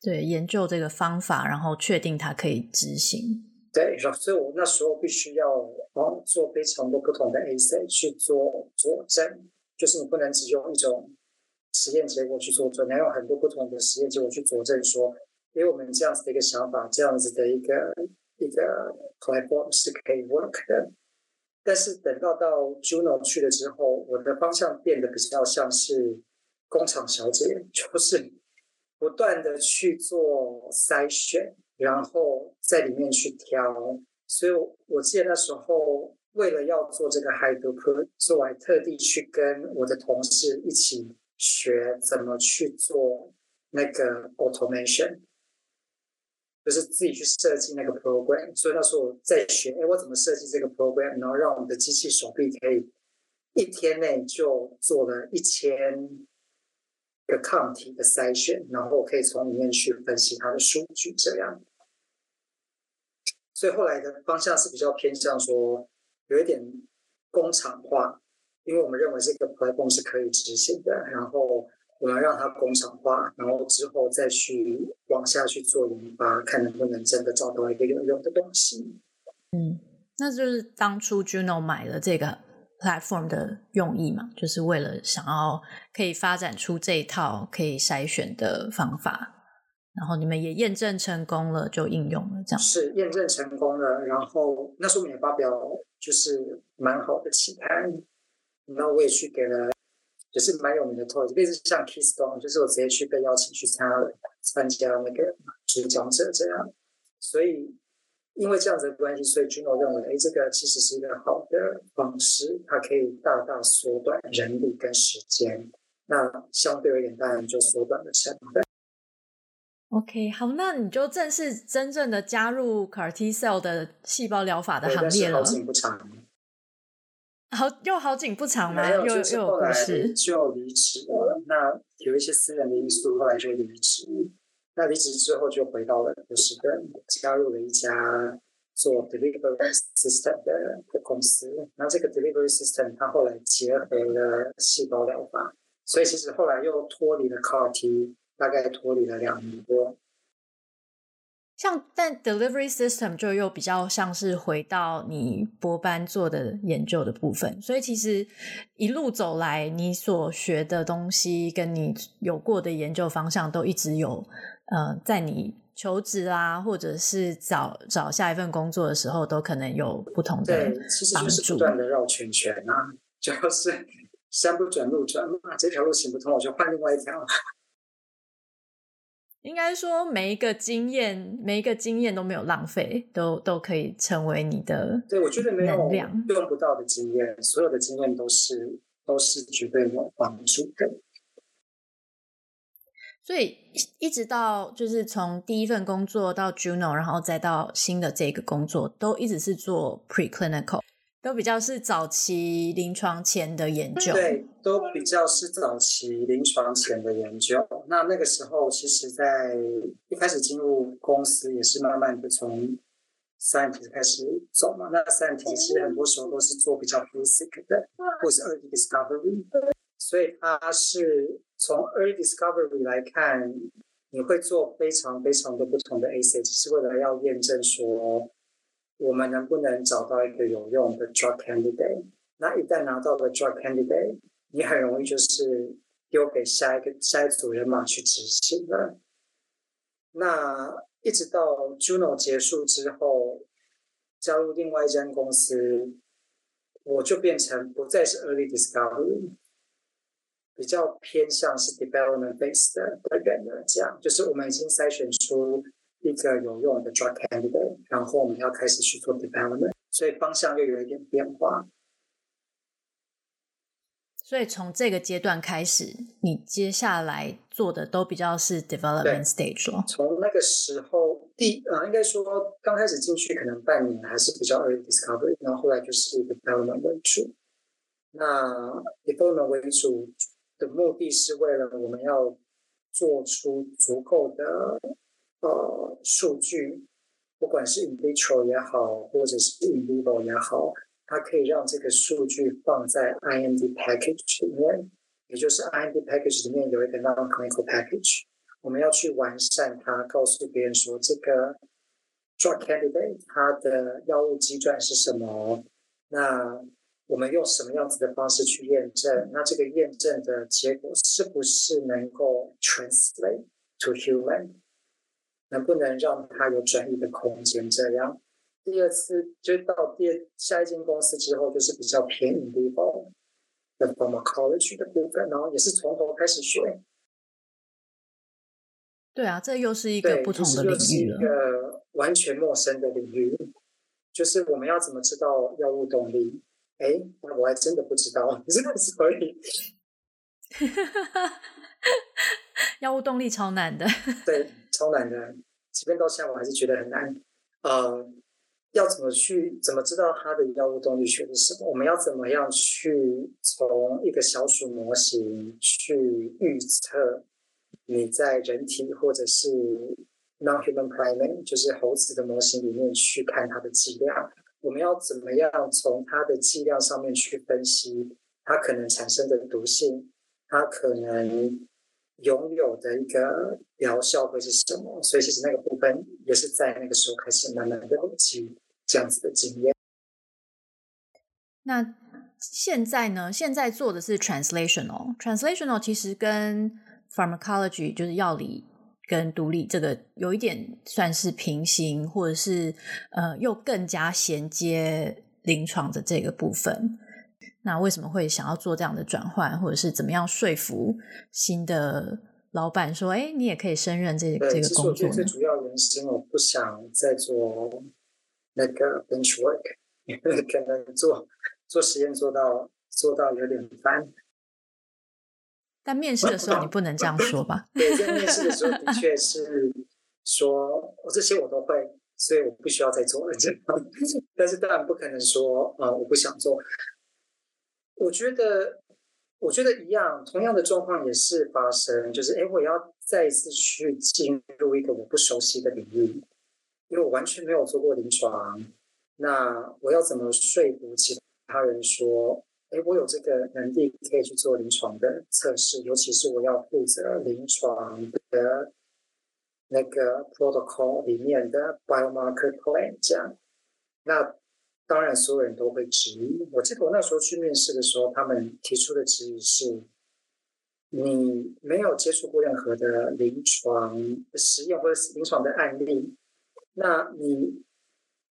对，研究这个方法，然后确定它可以执行。对，所以我那时候必须要哦做非常多不同的 assay 去做佐证，就是你不能只用一种实验结果去做准，你要用很多不同的实验结果去佐证说，因为我们这样子的一个想法，这样子的一个一个 platform 是可以 work 的。但是等到到 Juno 去了之后，我的方向变得比较像是工厂小姐，就是不断的去做筛选。然后在里面去挑，所以我记得那时候为了要做这个海德科所以我还特地去跟我的同事一起学怎么去做那个 automation，就是自己去设计那个 program。所以那时候我在学，哎，我怎么设计这个 program，然后让我们的机器手臂可以一天内就做了一千。个抗体的筛选，然后可以从里面去分析它的数据，这样。所以后来的方向是比较偏向说有一点工厂化，因为我们认为这个 platform 是可以执行的，然后我们让它工厂化，然后之后再去往下去做研发，看能不能真的找到一个有用的东西。嗯，那就是当初 Juno 买了这个。platform 的用意嘛，就是为了想要可以发展出这一套可以筛选的方法，然后你们也验证成功了，就应用了这样。是验证成功了，然后那时候我们也发表就是蛮好的期刊，然后我也去给了，也是蛮有名的 talk，类似像 Keystone，就是我直接去被邀请去参加参加那个主讲者这样，所以。因为这样子的关系，所以 Juno 认为，哎，这个其实是一个好的方式，它可以大大缩短人力跟时间。那相对而言，当然就缩短了成本。OK，好，那你就正式真正的加入 CAR T Cell 的细胞疗法的行列了。好景不长，好又好景不长吗？又又有故事，就离职了。那有一些私人的因素，后来就离职。那离职之后就回到了波士顿，加入了一家做 delivery system 的的公司。那这个 delivery system 它后来结合了细胞疗法，所以其实后来又脱离了 CAR-T，大概脱离了两年多。像但 delivery system 就又比较像是回到你博班做的研究的部分，所以其实一路走来，你所学的东西跟你有过的研究方向都一直有。呃，在你求职啊，或者是找找下一份工作的时候，都可能有不同的帮助。对，其实就是不断的绕圈圈啊，就是山不转路转嘛，这条路行不通，我就换另外一条。应该说，每一个经验，每一个经验都没有浪费，都都可以成为你的。对，我觉得没有用不到的经验，所有的经验都是都是绝对有帮助的。所以一直到就是从第一份工作到 Juno，然后再到新的这个工作，都一直是做 preclinical，都比较是早期临床前的研究。对，都比较是早期临床前的研究。那那个时候，其实在一开始进入公司，也是慢慢的从 scientist 开始走嘛。那 scientist 其实很多时候都是做比较 basic 的，或是 early discovery，所以它是。从 early discovery 来看，你会做非常非常多不同的 assay，只是为了要验证说我们能不能找到一个有用的 drug candidate。那一旦拿到了 drug candidate，你很容易就是丢给下一个下一组人马去执行了。那一直到 Juno 结束之后，加入另外一间公司，我就变成不再是 early discovery。比较偏向是 development based 的的人来讲，就是我们已经筛选出一个有用的 drug candidate，然后我们要开始去做 development，所以方向又有一点变化。所以从这个阶段开始，你接下来做的都比较是 development stage 咯。从那个时候，第呃，应该说刚开始进去可能半年还是比较 early discovery，然后后来就是 development 为主。那 development 为主。的目的是为了我们要做出足够的呃数据，不管是 in vitro 也好，或者是 in vivo 也好，它可以让这个数据放在 IND package 里面，也就是 IND package 里面有一个 non-clinical package，我们要去完善它，告诉别人说这个 drug candidate 它的药物机转是什么，那。我们用什么样子的方式去验证？那这个验证的结果是不是能够 translate to human？能不能让它有转移的空间？这样，第二次就到第二下一间公司之后，就是比较偏 in vivo 的 pharmacology 的部分，然后也是从头开始学。对啊，这又是一个不同的领域了，一个完全陌生的领域，就是我们要怎么知道药物动力？哎，那我还真的不知道，真 的所以 药物动力超难的，对，超难的，即便到现在我还是觉得很难。呃，要怎么去怎么知道它的药物动力学是什么？我们要怎么样去从一个小鼠模型去预测你在人体或者是 non-human primate，就是猴子的模型里面去看它的剂量？我们要怎么样从它的剂量上面去分析它可能产生的毒性，它可能拥有的一个疗效会是什么？所以其实那个部分也是在那个时候开始慢慢的累积这样子的经验。那现在呢？现在做的是 translational，translational 其实跟 pharmacology 就是药理。跟毒理这个有一点算是平行，或者是呃，又更加衔接临床的这个部分。那为什么会想要做这样的转换，或者是怎么样说服新的老板说，哎，你也可以胜任这个这个工作呢？最主要原因，我不想再做那个 bench work，因 为可能做做实验做到做到有点烦。但面试的时候你不能这样说吧？对，在面试的时候的确是说，我这些我都会，所以我不需要再做了这样。但是当然不可能说，呃，我不想做。我觉得，我觉得一样，同样的状况也是发生，就是哎，我要再一次去进入一个我不熟悉的领域，因为我完全没有做过临床，那我要怎么说服其他人说？哎，我有这个能力可以去做临床的测试，尤其是我要负责临床的那个 protocol 里面的 biomarker plan 这样。那当然，所有人都会质疑。我记得我那时候去面试的时候，他们提出的质疑是：你没有接触过任何的临床实验或者临床的案例，那你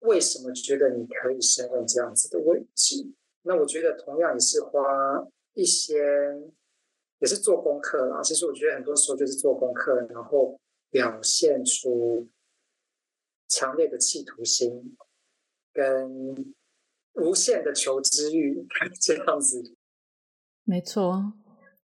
为什么觉得你可以胜任这样子的位置？那我觉得同样也是花一些，也是做功课啦。其实我觉得很多时候就是做功课，然后表现出强烈的企图心跟无限的求知欲，这样子。没错，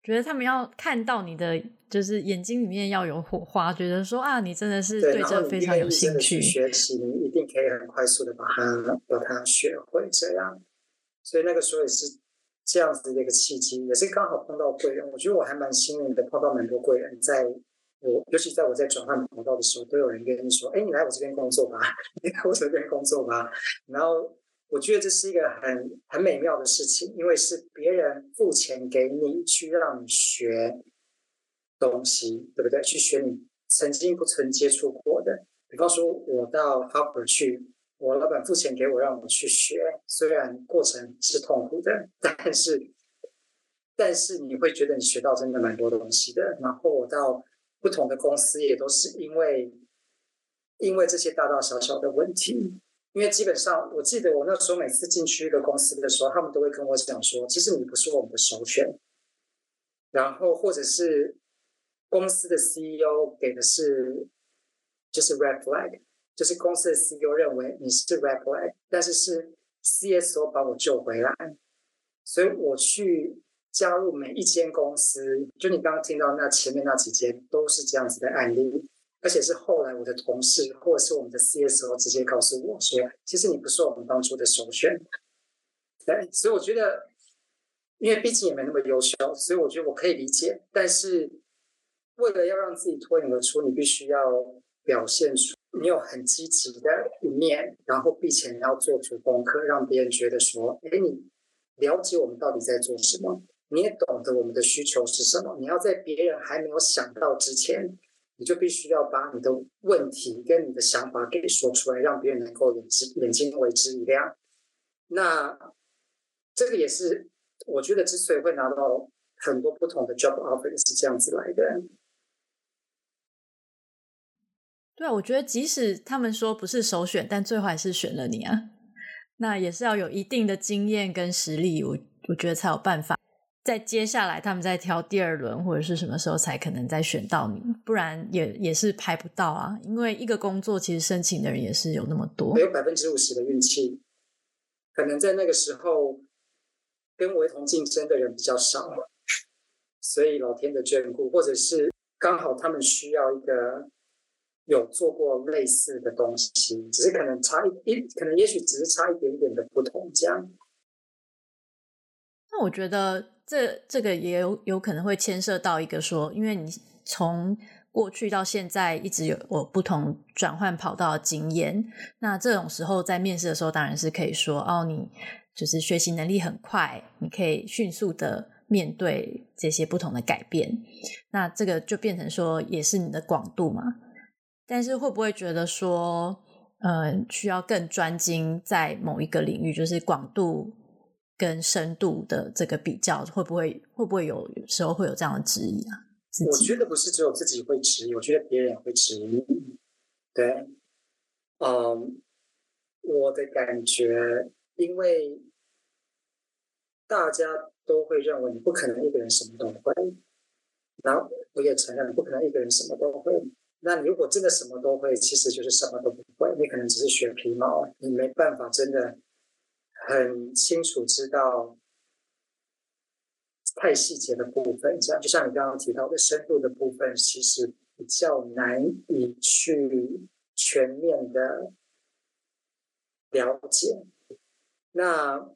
觉得他们要看到你的就是眼睛里面要有火花，觉得说啊，你真的是对这非常有兴趣。学习你一定可以很快速的把它把它学会，这样。所以那个时候也是这样子的一个契机，也是刚好碰到贵人。我觉得我还蛮幸运的，碰到蛮多贵人，在我尤其在我在转换跑道的时候，都有人跟你说：“哎，你来我这边工作吧，你来我这边工作吧。”然后。我觉得这是一个很很美妙的事情，因为是别人付钱给你去让你学东西，对不对？去学你曾经不曾接触过的。比方说，我到哈佛去，我老板付钱给我让我去学，虽然过程是痛苦的，但是但是你会觉得你学到真的蛮多东西的。然后我到不同的公司，也都是因为因为这些大大小小的问题。因为基本上，我记得我那时候每次进去一个公司的时候，他们都会跟我讲说，其实你不是我们的首选。然后或者是公司的 CEO 给的是就是 red flag，就是公司的 CEO 认为你是 red flag，但是是 CSO 把我救回来。所以我去加入每一间公司，就你刚刚听到那前面那几间都是这样子的案例。而且是后来我的同事或者是我们的 CSO 直接告诉我说，其实你不是我们当初的首选。对，所以我觉得，因为毕竟也没那么优秀，所以我觉得我可以理解。但是为了要让自己脱颖而出，你必须要表现出你有很积极的一面，然后并且你要做足功课，让别人觉得说，哎，你了解我们到底在做什么，你也懂得我们的需求是什么。你要在别人还没有想到之前。你就必须要把你的问题跟你的想法给说出来，让别人能够眼睛眼睛为之一亮。那这个也是我觉得之所以会拿到很多不同的 job offer 是这样子来的。对啊，我觉得即使他们说不是首选，但最后还是选了你啊。那也是要有一定的经验跟实力，我我觉得才有办法。在接下来，他们在挑第二轮或者是什么时候才可能再选到你？不然也也是排不到啊。因为一个工作其实申请的人也是有那么多，有百分之五十的运气，可能在那个时候跟我一同竞争的人比较少，所以老天的眷顾，或者是刚好他们需要一个有做过类似的东西，只是可能差一一，可能也许只是差一点点的不同这样。那我觉得。这这个也有有可能会牵涉到一个说，因为你从过去到现在一直有我不同转换跑道的经验，那这种时候在面试的时候，当然是可以说哦，你就是学习能力很快，你可以迅速的面对这些不同的改变，那这个就变成说也是你的广度嘛。但是会不会觉得说，呃，需要更专精在某一个领域，就是广度？跟深度的这个比较，会不会会不会有时候会有这样的质疑啊？我觉得不是只有自己会质疑，我觉得别人也会质疑。对，嗯，我的感觉，因为大家都会认为你不可能一个人什么都会，然后我也承认不可能一个人什么都会。那你如果真的什么都会，其实就是什么都不会，你可能只是学皮毛，你没办法真的。很清楚知道太细节的部分，这样就像你刚刚提到的深度的部分，其实比较难以去全面的了解。那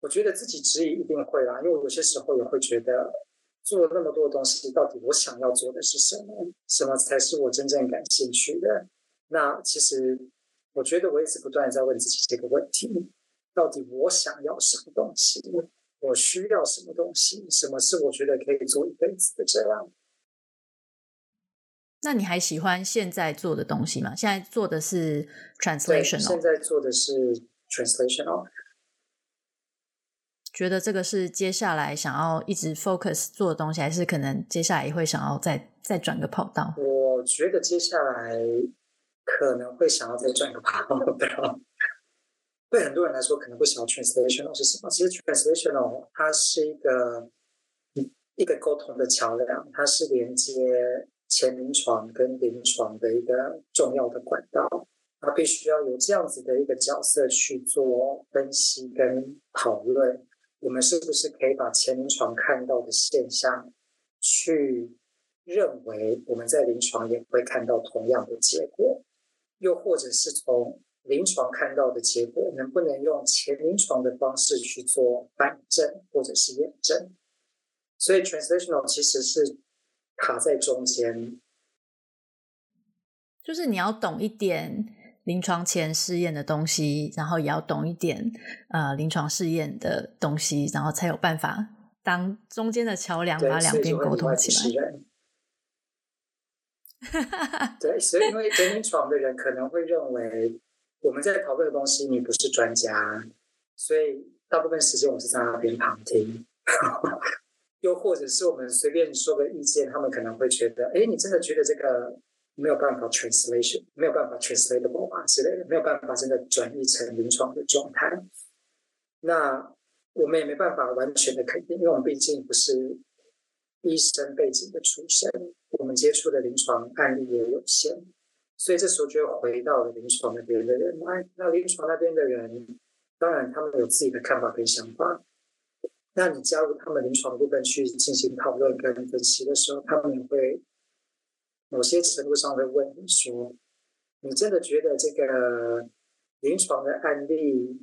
我觉得自己质疑一定会啦，因为有些时候也会觉得做了那么多东西，到底我想要做的是什么？什么才是我真正感兴趣的？那其实我觉得我一直不断在问自己这个问题。到底我想要什么东西？我需要什么东西？什么是我觉得可以做一辈子的这样？那你还喜欢现在做的东西吗？现在做的是 translational，现在做的是 translational。觉得这个是接下来想要一直 focus 做的东西，还是可能接下来也会想要再再转个跑道？我觉得接下来可能会想要再转个跑道。对很多人来说，可能不晓得 translational 是什么。其实 translational 它是一个一个沟通的桥梁，它是连接前临床跟临床的一个重要的管道。它必须要有这样子的一个角色去做分析跟讨论。我们是不是可以把前临床看到的现象，去认为我们在临床也会看到同样的结果，又或者是从临床看到的结果，能不能用前临床的方式去做反证或者是验证？所以 translational 其实是卡在中间，就是你要懂一点临床前试验的东西，然后也要懂一点呃临床试验的东西，然后才有办法当中间的桥梁，把两边沟通起来。对，所以因为 临床的人可能会认为我们在讨论的东西，你不是专家，所以大部分时间我是在那边旁听，又或者是我们随便说个意见，他们可能会觉得，哎，你真的觉得这个没有办法 translation，没有办法 translatable 啊之类的，没有办法真的转译成临床的状态，那我们也没办法完全的肯定，因为我们毕竟不是医生背景的出身。我们接触的临床案例也有限，所以这时候就回到临床那边的人。那那临床那边的人，当然他们有自己的看法跟想法。那你加入他们临床部分去进行讨论跟分析的时候，他们会某些程度上会问你说：“你真的觉得这个临床的案例，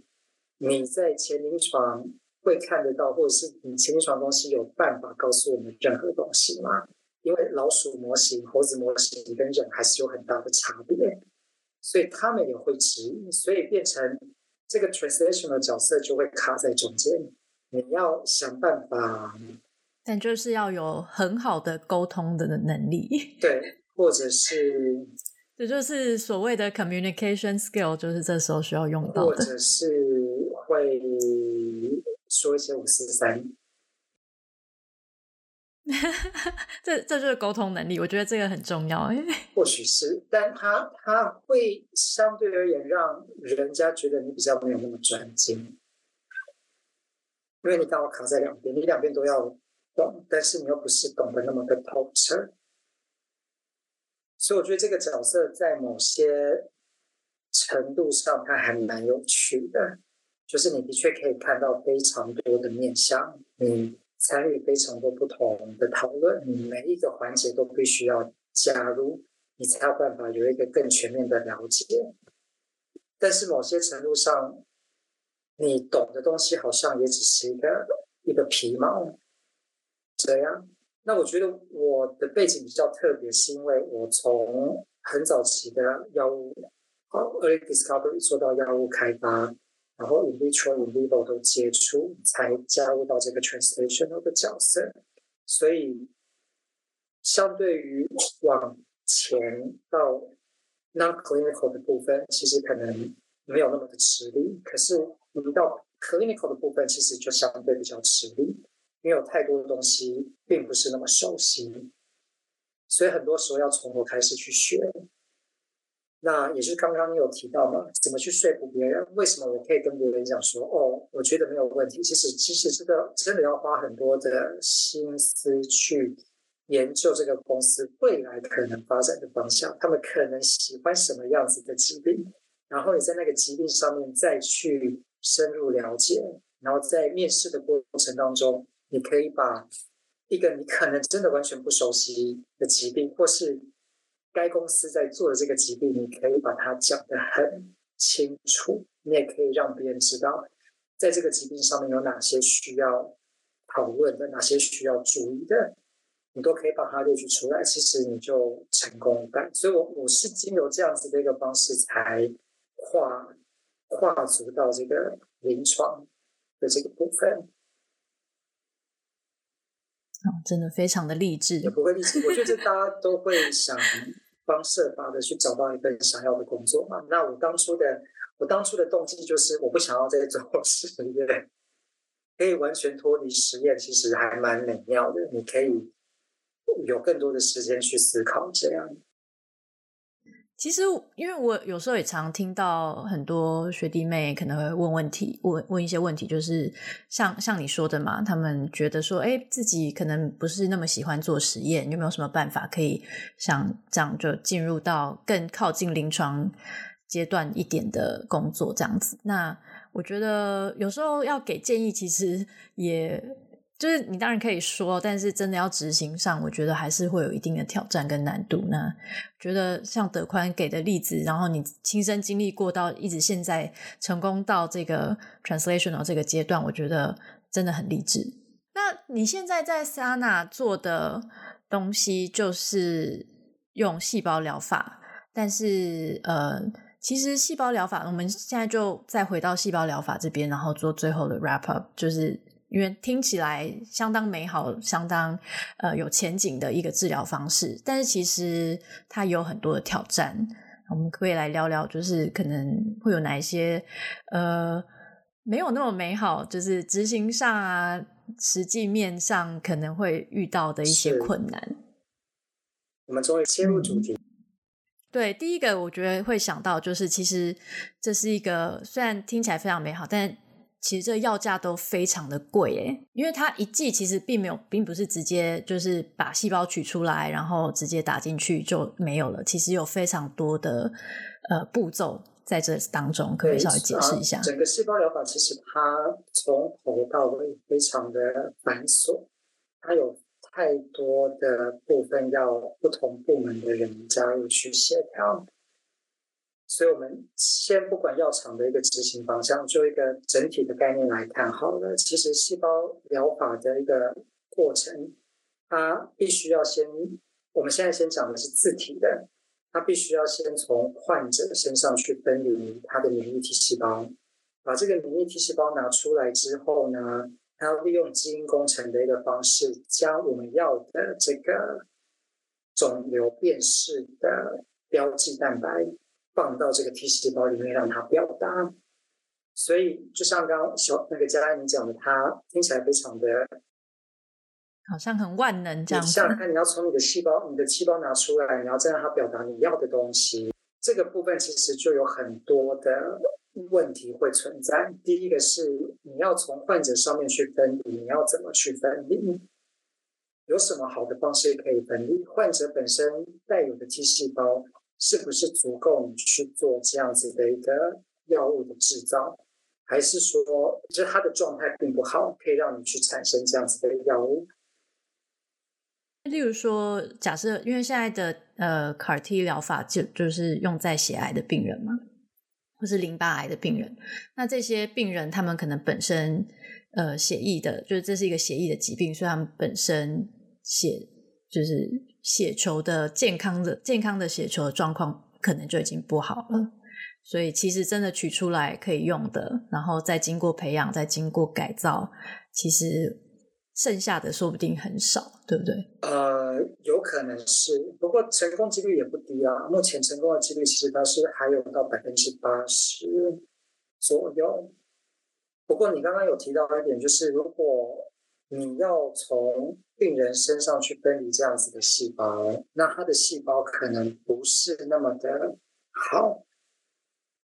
你在前临床会看得到，或者是你前临床东西有办法告诉我们任何东西吗？”因为老鼠模型、猴子模型跟人还是有很大的差别，所以他们也会质疑，所以变成这个 translation 的角色就会卡在中间。你要想办法，但就是要有很好的沟通的能力，对，或者是这就是所谓的 communication skill，就是这时候需要用到的，或者是会说一些五四三。这这就是沟通能力，我觉得这个很重要。或许是，但他他会相对而言让人家觉得你比较没有那么专精，因为你刚好卡在两边，你两边都要懂，但是你又不是懂得那么的透彻。所以我觉得这个角色在某些程度上，它还蛮有趣的，就是你的确可以看到非常多的面向，嗯。参与非常多不同的讨论，你每一个环节都必须要加入，你才有办法有一个更全面的了解。但是某些程度上，你懂的东西好像也只是一个一个皮毛。这样，那我觉得我的背景比较特别，是因为我从很早期的药物，好 early discovery 做到药物开发。然后 in vitro、in vivo 都接触，才加入到这个 translational 的角色。所以，相对于往前到 non-clinical 的部分，其实可能没有那么的吃力。可是，一到 clinical 的部分，其实就相对比较吃力，因为有太多的东西并不是那么熟悉，所以很多时候要从头开始去学。那也是刚刚你有提到嘛，怎么去说服别人？为什么我可以跟别人讲说，哦，我觉得没有问题？其实，其实这个真的要花很多的心思去研究这个公司未来可能发展的方向，他们可能喜欢什么样子的疾病，然后你在那个疾病上面再去深入了解，然后在面试的过程当中，你可以把一个你可能真的完全不熟悉的疾病，或是该公司在做的这个疾病，你可以把它讲得很清楚，你也可以让别人知道，在这个疾病上面有哪些需要讨论的，哪些需要注意的，你都可以把它列举出来。其实你就成功一半。所以我我是经由这样子的一个方式，才跨跨足到这个临床的这个部分。哦，真的非常的励志，也不会励志。我觉得大家都会想。方设法的去找到一份想要的工作嘛。那我当初的我当初的动机就是我不想要再做 实验，可以完全脱离实验，其实还蛮美妙的。你可以有更多的时间去思考这样。其实，因为我有时候也常听到很多学弟妹可能会问问题，问问一些问题，就是像像你说的嘛，他们觉得说，哎，自己可能不是那么喜欢做实验，有没有什么办法可以像这样就进入到更靠近临床阶段一点的工作这样子？那我觉得有时候要给建议，其实也就是你当然可以说，但是真的要执行上，我觉得还是会有一定的挑战跟难度。那觉得像德宽给的例子，然后你亲身经历过到一直现在成功到这个 translational 这个阶段，我觉得真的很励志。那你现在在 Sana 做的东西就是用细胞疗法，但是呃，其实细胞疗法，我们现在就再回到细胞疗法这边，然后做最后的 wrap up，就是。因为听起来相当美好，相当呃有前景的一个治疗方式，但是其实它有很多的挑战。我们可以来聊聊，就是可能会有哪一些呃没有那么美好，就是执行上啊，实际面上可能会遇到的一些困难。我们终于切入主题。嗯。对，第一个我觉得会想到就是，其实这是一个虽然听起来非常美好，但其实这药价都非常的贵诶，因为它一剂其实并没有，并不是直接就是把细胞取出来，然后直接打进去就没有了。其实有非常多的呃步骤在这当中，可以稍微解释一下。整个细胞疗法其实它从头到尾非常的繁琐，它有太多的部分要不同部门的人加入去协调。所以，我们先不管药厂的一个执行方向，做一个整体的概念来看好了。其实，细胞疗法的一个过程，它必须要先，我们现在先讲的是自体的，它必须要先从患者身上去分离它的免疫 T 细胞，把这个免疫 T 细胞拿出来之后呢，它要利用基因工程的一个方式，将我们要的这个肿瘤辨识的标记蛋白。放到这个 T 细胞里面让它表达，所以就像刚刚小那个佳安你讲的，它听起来非常的，好像很万能这样子。你想想看，你要从你的细胞、你的细胞拿出来，你要再让它表达你要的东西，这个部分其实就有很多的问题会存在。第一个是你要从患者上面去分离，你要怎么去分离？有什么好的方式可以分离？患者本身带有的 T 细胞。是不是足够你去做这样子的一个药物的制造，还是说，就是它的状态并不好，可以让你去产生这样子的药物？例如说，假设因为现在的呃 CAR-T 疗法就就是用在血癌的病人嘛，或是淋巴癌的病人，那这些病人他们可能本身呃血液的，就是这是一个血液的疾病，所以他们本身血就是。血球的健康的健康的血球的状况可能就已经不好了，所以其实真的取出来可以用的，然后再经过培养，再经过改造，其实剩下的说不定很少，对不对？呃，有可能是，不过成功几率也不低啊。目前成功的几率其实它是还有到百分之八十左右。不过你刚刚有提到一点，就是如果你要从病人身上去分离这样子的细胞，那它的细胞可能不是那么的好。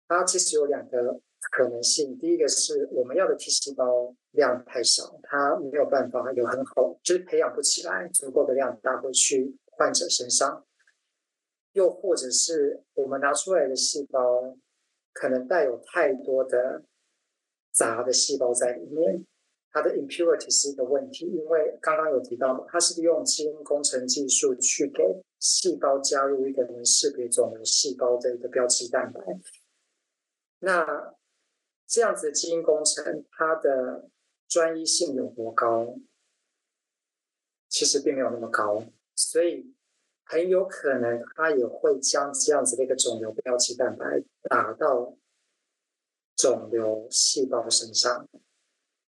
它其实有两个可能性，第一个是我们要的 T 细胞量太少，它没有办法有很好，就是培养不起来足够的量打回去患者身上。又或者是我们拿出来的细胞可能带有太多的杂的细胞在里面。它的 impurity 是一个问题，因为刚刚有提到嘛，它是利用基因工程技术去给细胞加入一个能识别肿瘤细胞的一个标记蛋白。那这样子的基因工程，它的专一性有多高？其实并没有那么高，所以很有可能它也会将这样子的一个肿瘤标记蛋白打到肿瘤细胞身上。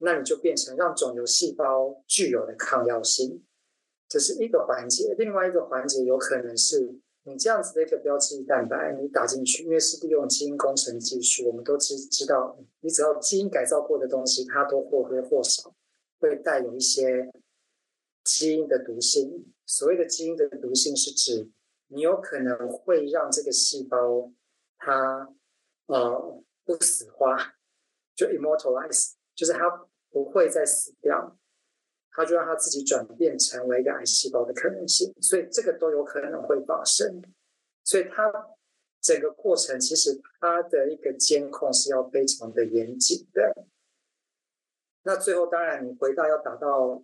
那你就变成让肿瘤细胞具有的抗药性，这是一个环节。另外一个环节有可能是你这样子的一个标记蛋白，你打进去，因为是利用基因工程技术，我们都知知道，你只要基因改造过的东西，它都或多或少会带有一些基因的毒性。所谓的基因的毒性，是指你有可能会让这个细胞它呃不死化，就 immortalize，就是它。不会再死掉，它就让它自己转变成为一个癌细胞的可能性，所以这个都有可能会发生。所以它整个过程其实它的一个监控是要非常的严谨的。那最后当然你回到要达到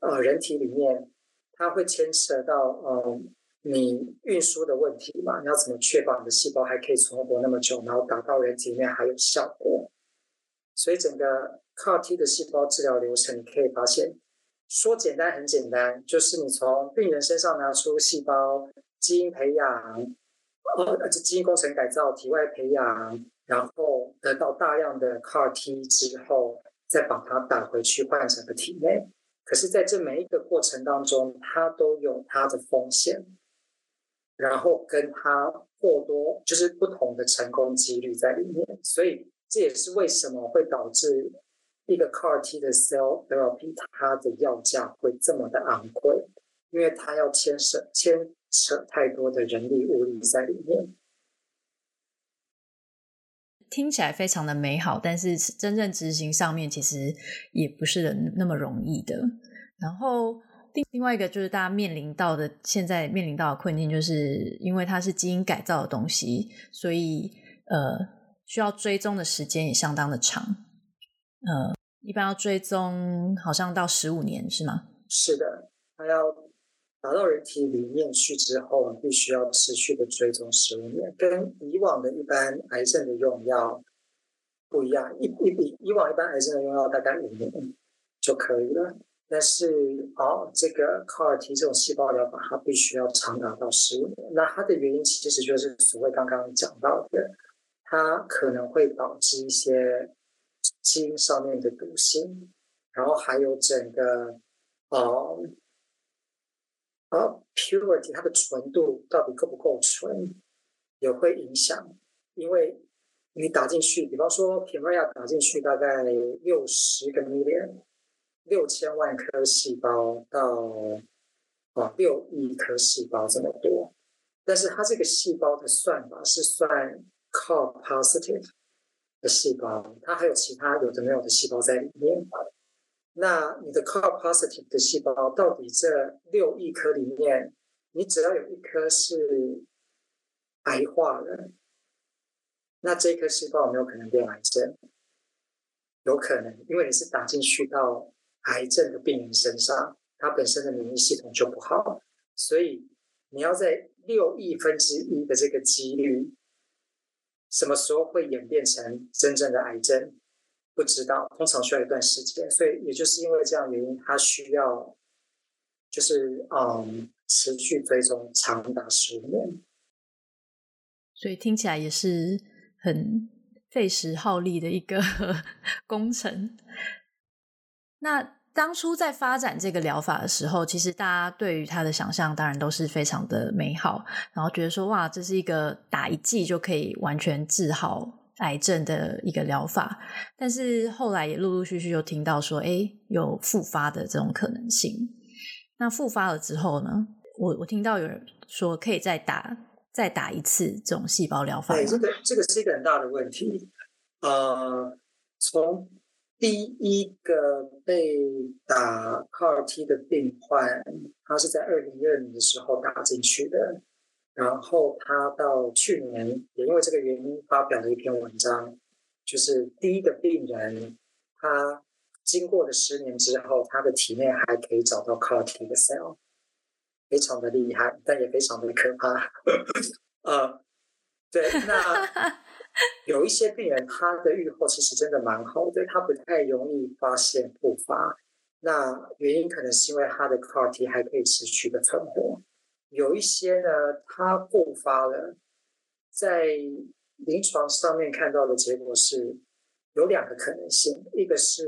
呃人体里面，它会牵涉到呃你运输的问题嘛，你要怎么确保你的细胞还可以存活那么久，然后达到人体里面还有效果？所以整个 CAR-T 的细胞治疗流程，你可以发现，说简单很简单，就是你从病人身上拿出细胞，基因培养，呃，基因工程改造，体外培养。然后得到大量的 CAR-T 之后，再把它打回去患者的体内。可是，在这每一个过程当中，它都有它的风险，然后跟它过多就是不同的成功几率在里面。所以，这也是为什么会导致一个 CAR-T 的 cell therapy 它的药价会这么的昂贵，因为它要牵涉牵扯太多的人力物力在里面。听起来非常的美好，但是真正执行上面其实也不是那么容易的。然后另另外一个就是大家面临到的，现在面临到的困境，就是因为它是基因改造的东西，所以呃需要追踪的时间也相当的长。呃，一般要追踪好像到十五年是吗？是的，它要。打到人体里面去之后，必须要持续的追踪十五年，跟以往的一般癌症的用药不一样。一一比以往一般癌症的用药大概五年就可以了，但是哦，这个 CAR-T 这种细胞疗法，它必须要长达到十五年。那它的原因其实就是所谓刚刚讲到的，它可能会导致一些基因上面的毒性，然后还有整个啊。啊，purity 它的纯度到底够不够纯，也会影响。因为你打进去，比方说 Kymriah 打进去大概六十个 million，六千万颗细胞到啊六亿颗细胞这么多，但是它这个细胞的算法是算 CAR positive 的细胞，它还有其他有的没有的细胞在里面。那你的 CAR positive 的细胞，到底这六亿颗里面，你只要有一颗是癌化的，那这颗细胞有没有可能变癌症？有可能，因为你是打进去到癌症的病人身上，他本身的免疫系统就不好，所以你要在六亿分之一的这个几率，什么时候会演变成真正的癌症？不知道，通常需要一段时间，所以也就是因为这样原因，它需要就是嗯持续追踪长达十年，所以听起来也是很费时耗力的一个 工程。那当初在发展这个疗法的时候，其实大家对于它的想象当然都是非常的美好，然后觉得说哇，这是一个打一剂就可以完全治好。癌症的一个疗法，但是后来也陆陆续续又听到说，哎，有复发的这种可能性。那复发了之后呢？我我听到有人说可以再打再打一次这种细胞疗法。对，这个这个是一个很大的问题。呃，从第一个被打 CAR-T 的病患，他是在二零一二年的时候打进去的。然后他到去年也因为这个原因发表了一篇文章，就是第一个病人，他经过了十年之后，他的体内还可以找到 CAR-T 的 cell，非常的厉害，但也非常的可怕。呃，对，那 有一些病人他的预后其实真的蛮好的，他不太容易发现复发。那原因可能是因为他的 CAR-T 还可以持续的存活。有一些呢，他复发了，在临床上面看到的结果是有两个可能性，一个是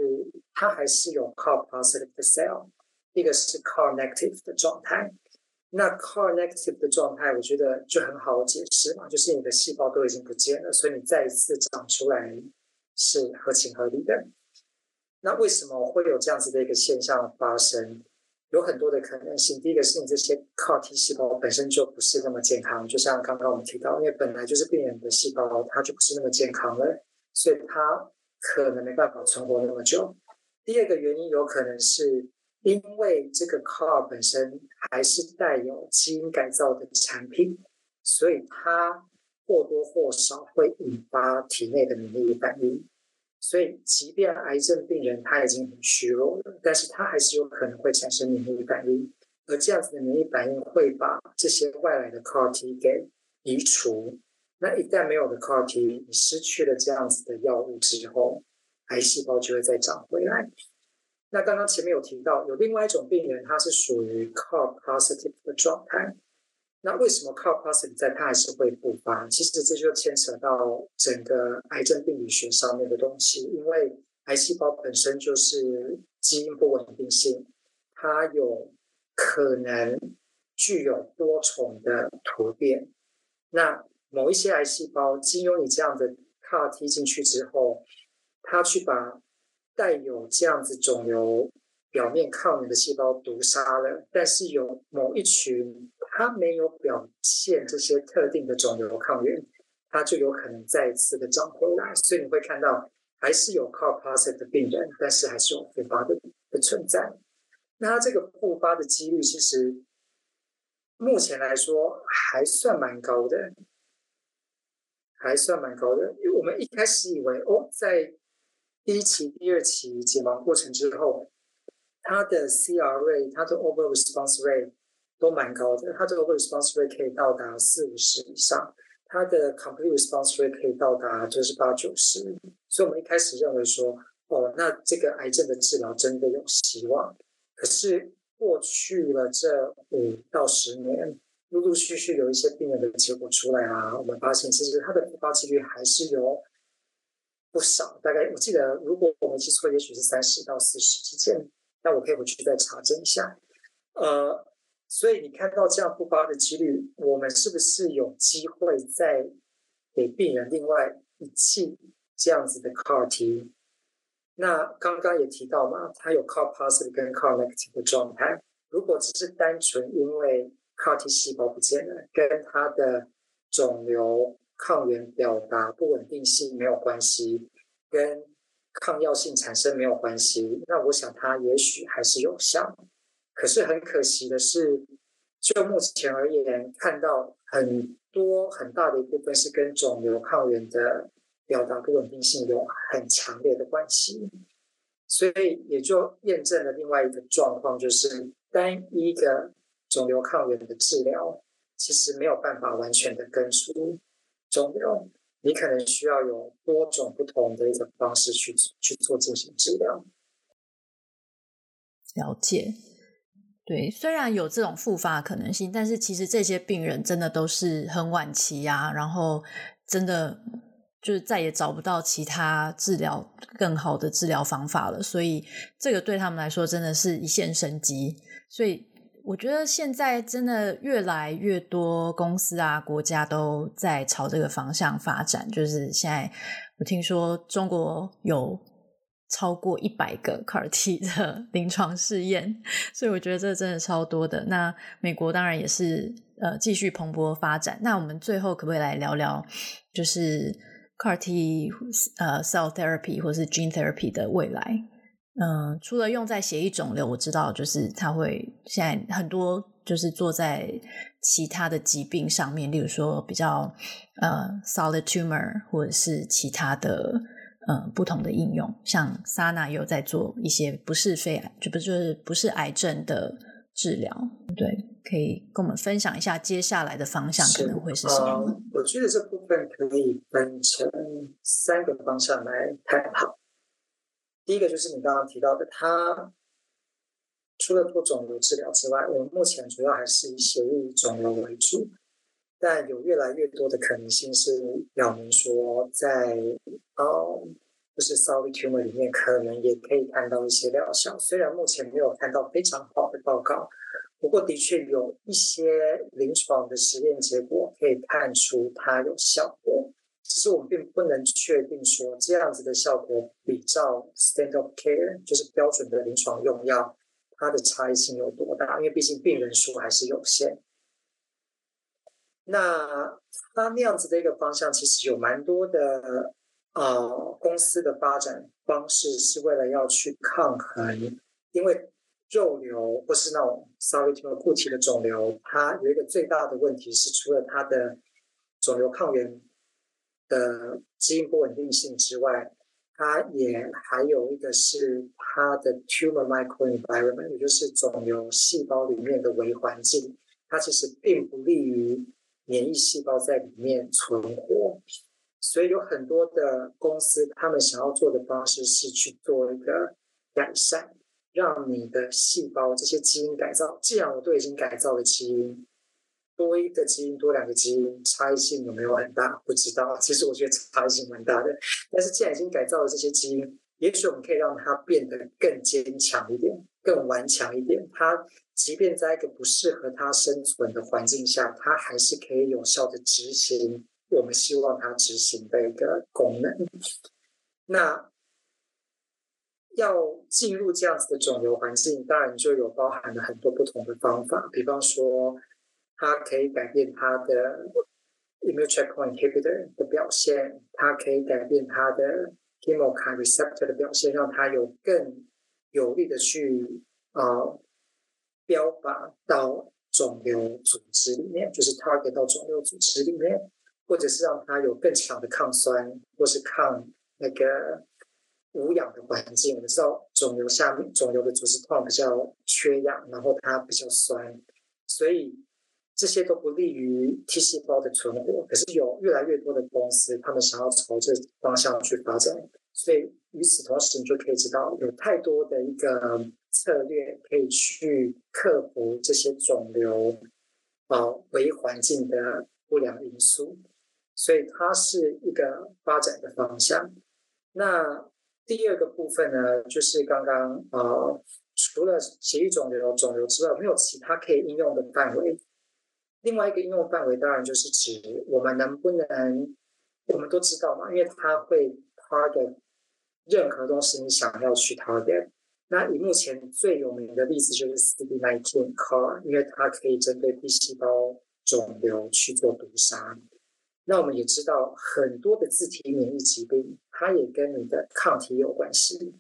它还是有 CAR positive 的 cell，一个是 CAR negative 的状态。那 CAR negative 的状态，我觉得就很好解释嘛，就是你的细胞都已经不见了，所以你再一次长出来是合情合理的。那为什么会有这样子的一个现象发生？有很多的可能性。第一个是你这些 CAR-T 细胞本身就不是那么健康，就像刚刚我们提到，因为本来就是病人的细胞，它就不是那么健康了，所以它可能没办法存活那么久。第二个原因有可能是因为这个 CAR 本身还是带有基因改造的产品，所以它或多或少会引发体内的免疫反应。所以即便癌症病人他已经很虚弱了，但是他还是有可能会产生免疫反应，而这样子的免疫反应会把这些外来的 CAR T 给移除。那一旦没有了 CAR T，你失去了这样子的药物之后，癌细胞就会再长回来。那刚刚前面有提到，有另外一种病人，他是属于 CAR positive 的状态。那为什么 CAR positive 在他还是会复发？其实这就牵扯到整个癌症病理学上面的东西，因为癌细胞本身就是基因不稳定性，它有可能具有多重的突变。那某一些癌细胞经由你这样的 CAR T 进去之后，它去把带有这样子肿瘤表面抗原的细胞毒杀了，但是有某一群它没有表现这些特定的肿瘤抗原，它就有可能再一次的长回来。所以你会看到还是有 c o p o s i t 的病人，但是还是有复发的的存在。那它这个复发的几率其实目前来说还算蛮高的。还算蛮高的，因为我们一开始以为哦，在第一期、第二期解盲过程之后，它的 CR rate、它的 over response rate 都蛮高的，它的 over response rate 可以到达四五十以上，它的 complete response rate 可以到达就是八九十，所以我们一开始认为说，哦，那这个癌症的治疗真的有希望。可是过去了这五到十年。陆陆续续有一些病人的结果出来啊，我们发现其实他的复发几率还是有不少，大概我记得如果我没记错，也许是三十到四十之间，那我可以回去再查证一下。呃，所以你看到这样复发的几率，我们是不是有机会再给病人另外一剂这样子的 CAR T？那刚刚也提到嘛，他有 CAR positive 跟 CAR negative 的状态，如果只是单纯因为 CAR T 细胞不见了，跟它的肿瘤抗原表达不稳定性没有关系，跟抗药性产生没有关系。那我想它也许还是有效，可是很可惜的是，就目前而言，看到很多很大的一部分是跟肿瘤抗原的表达不稳定性有很强烈的关系，所以也就验证了另外一个状况，就是单一的。肿瘤抗原的治疗其实没有办法完全的根除肿瘤，你可能需要有多种不同的一种方式去去做进行治疗。了解，对，虽然有这种复发可能性，但是其实这些病人真的都是很晚期啊，然后真的就是再也找不到其他治疗更好的治疗方法了，所以这个对他们来说真的是一线生机，所以。我觉得现在真的越来越多公司啊、国家都在朝这个方向发展。就是现在，我听说中国有超过一百个 CAR T 的临床试验，所以我觉得这真的超多的。那美国当然也是呃继续蓬勃发展。那我们最后可不可以来聊聊，就是 CAR T 呃 cell therapy 或是 gene therapy 的未来？嗯，除了用在血液肿瘤，我知道就是它会现在很多就是做在其他的疾病上面，例如说比较呃 solid tumor 或者是其他的呃不同的应用，像 Sana 也有在做一些不是肺癌，就不就是不是癌症的治疗，对，可以跟我们分享一下接下来的方向可能会是什么？呃，我觉得这部分可以分成三个方向来探讨。第一个就是你刚刚提到的，它除了做肿瘤治疗之外，我们目前主要还是以血液肿瘤为主，但有越来越多的可能性是表明说在，在呃，就是 solid tumor 里面可能也可以看到一些疗效。虽然目前没有看到非常好的报告，不过的确有一些临床的实验结果可以看出它有效果。只是我们并不能确定说这样子的效果比照 standard care，就是标准的临床用药，它的差异性有多大？因为毕竟病人数还是有限。那它那样子的一个方向，其实有蛮多的呃公司的发展方式，是为了要去抗衡，因为肉瘤或是那种 sorryto 固体的肿瘤，它有一个最大的问题是，除了它的肿瘤抗原。的基因不稳定性之外，它也还有一个是它的 tumor microenvironment，也就是肿瘤细胞里面的微环境，它其实并不利于免疫细胞在里面存活。所以有很多的公司，他们想要做的方式是去做一个改善，让你的细胞这些基因改造。既然我都已经改造了基因，多一个基因多两个基因，差异性有没有很大？不知道。其实我觉得差异性蛮大的。但是既然已经改造了这些基因，也许我们可以让它变得更坚强一点，更顽强一点。它即便在一个不适合它生存的环境下，它还是可以有效的执行。我们希望它执行的一个功能，那要进入这样子的肿瘤环境，当然就有包含了很多不同的方法。比方说，它可以改变它的 immune checkpoint inhibitor 的表现，它可以改变它的 chemokine receptor 的表现，让它有更有力的去呃标靶到肿瘤组织里面，就是 target 到肿瘤组织里面。或者是让它有更强的抗酸，或是抗那个无氧的环境。我们知道肿瘤下面肿瘤的组织状比较缺氧，然后它比较酸，所以这些都不利于 T 细胞的存活。可是有越来越多的公司，他们想要朝这方向去发展。所以与此同时，你就可以知道有太多的一个策略可以去克服这些肿瘤啊微环境的不良因素。所以它是一个发展的方向。那第二个部分呢，就是刚刚呃，除了血液肿瘤、肿瘤之外，没有其他可以应用的范围。另外一个应用范围当然就是指我们能不能，我们都知道嘛，因为它会 target 任何东西你想要去 target。那以目前最有名的例子就是 CD19 CAR，因为它可以针对 B 细胞肿瘤去做毒杀。那我们也知道，很多的自体免疫疾病，它也跟你的抗体有关系。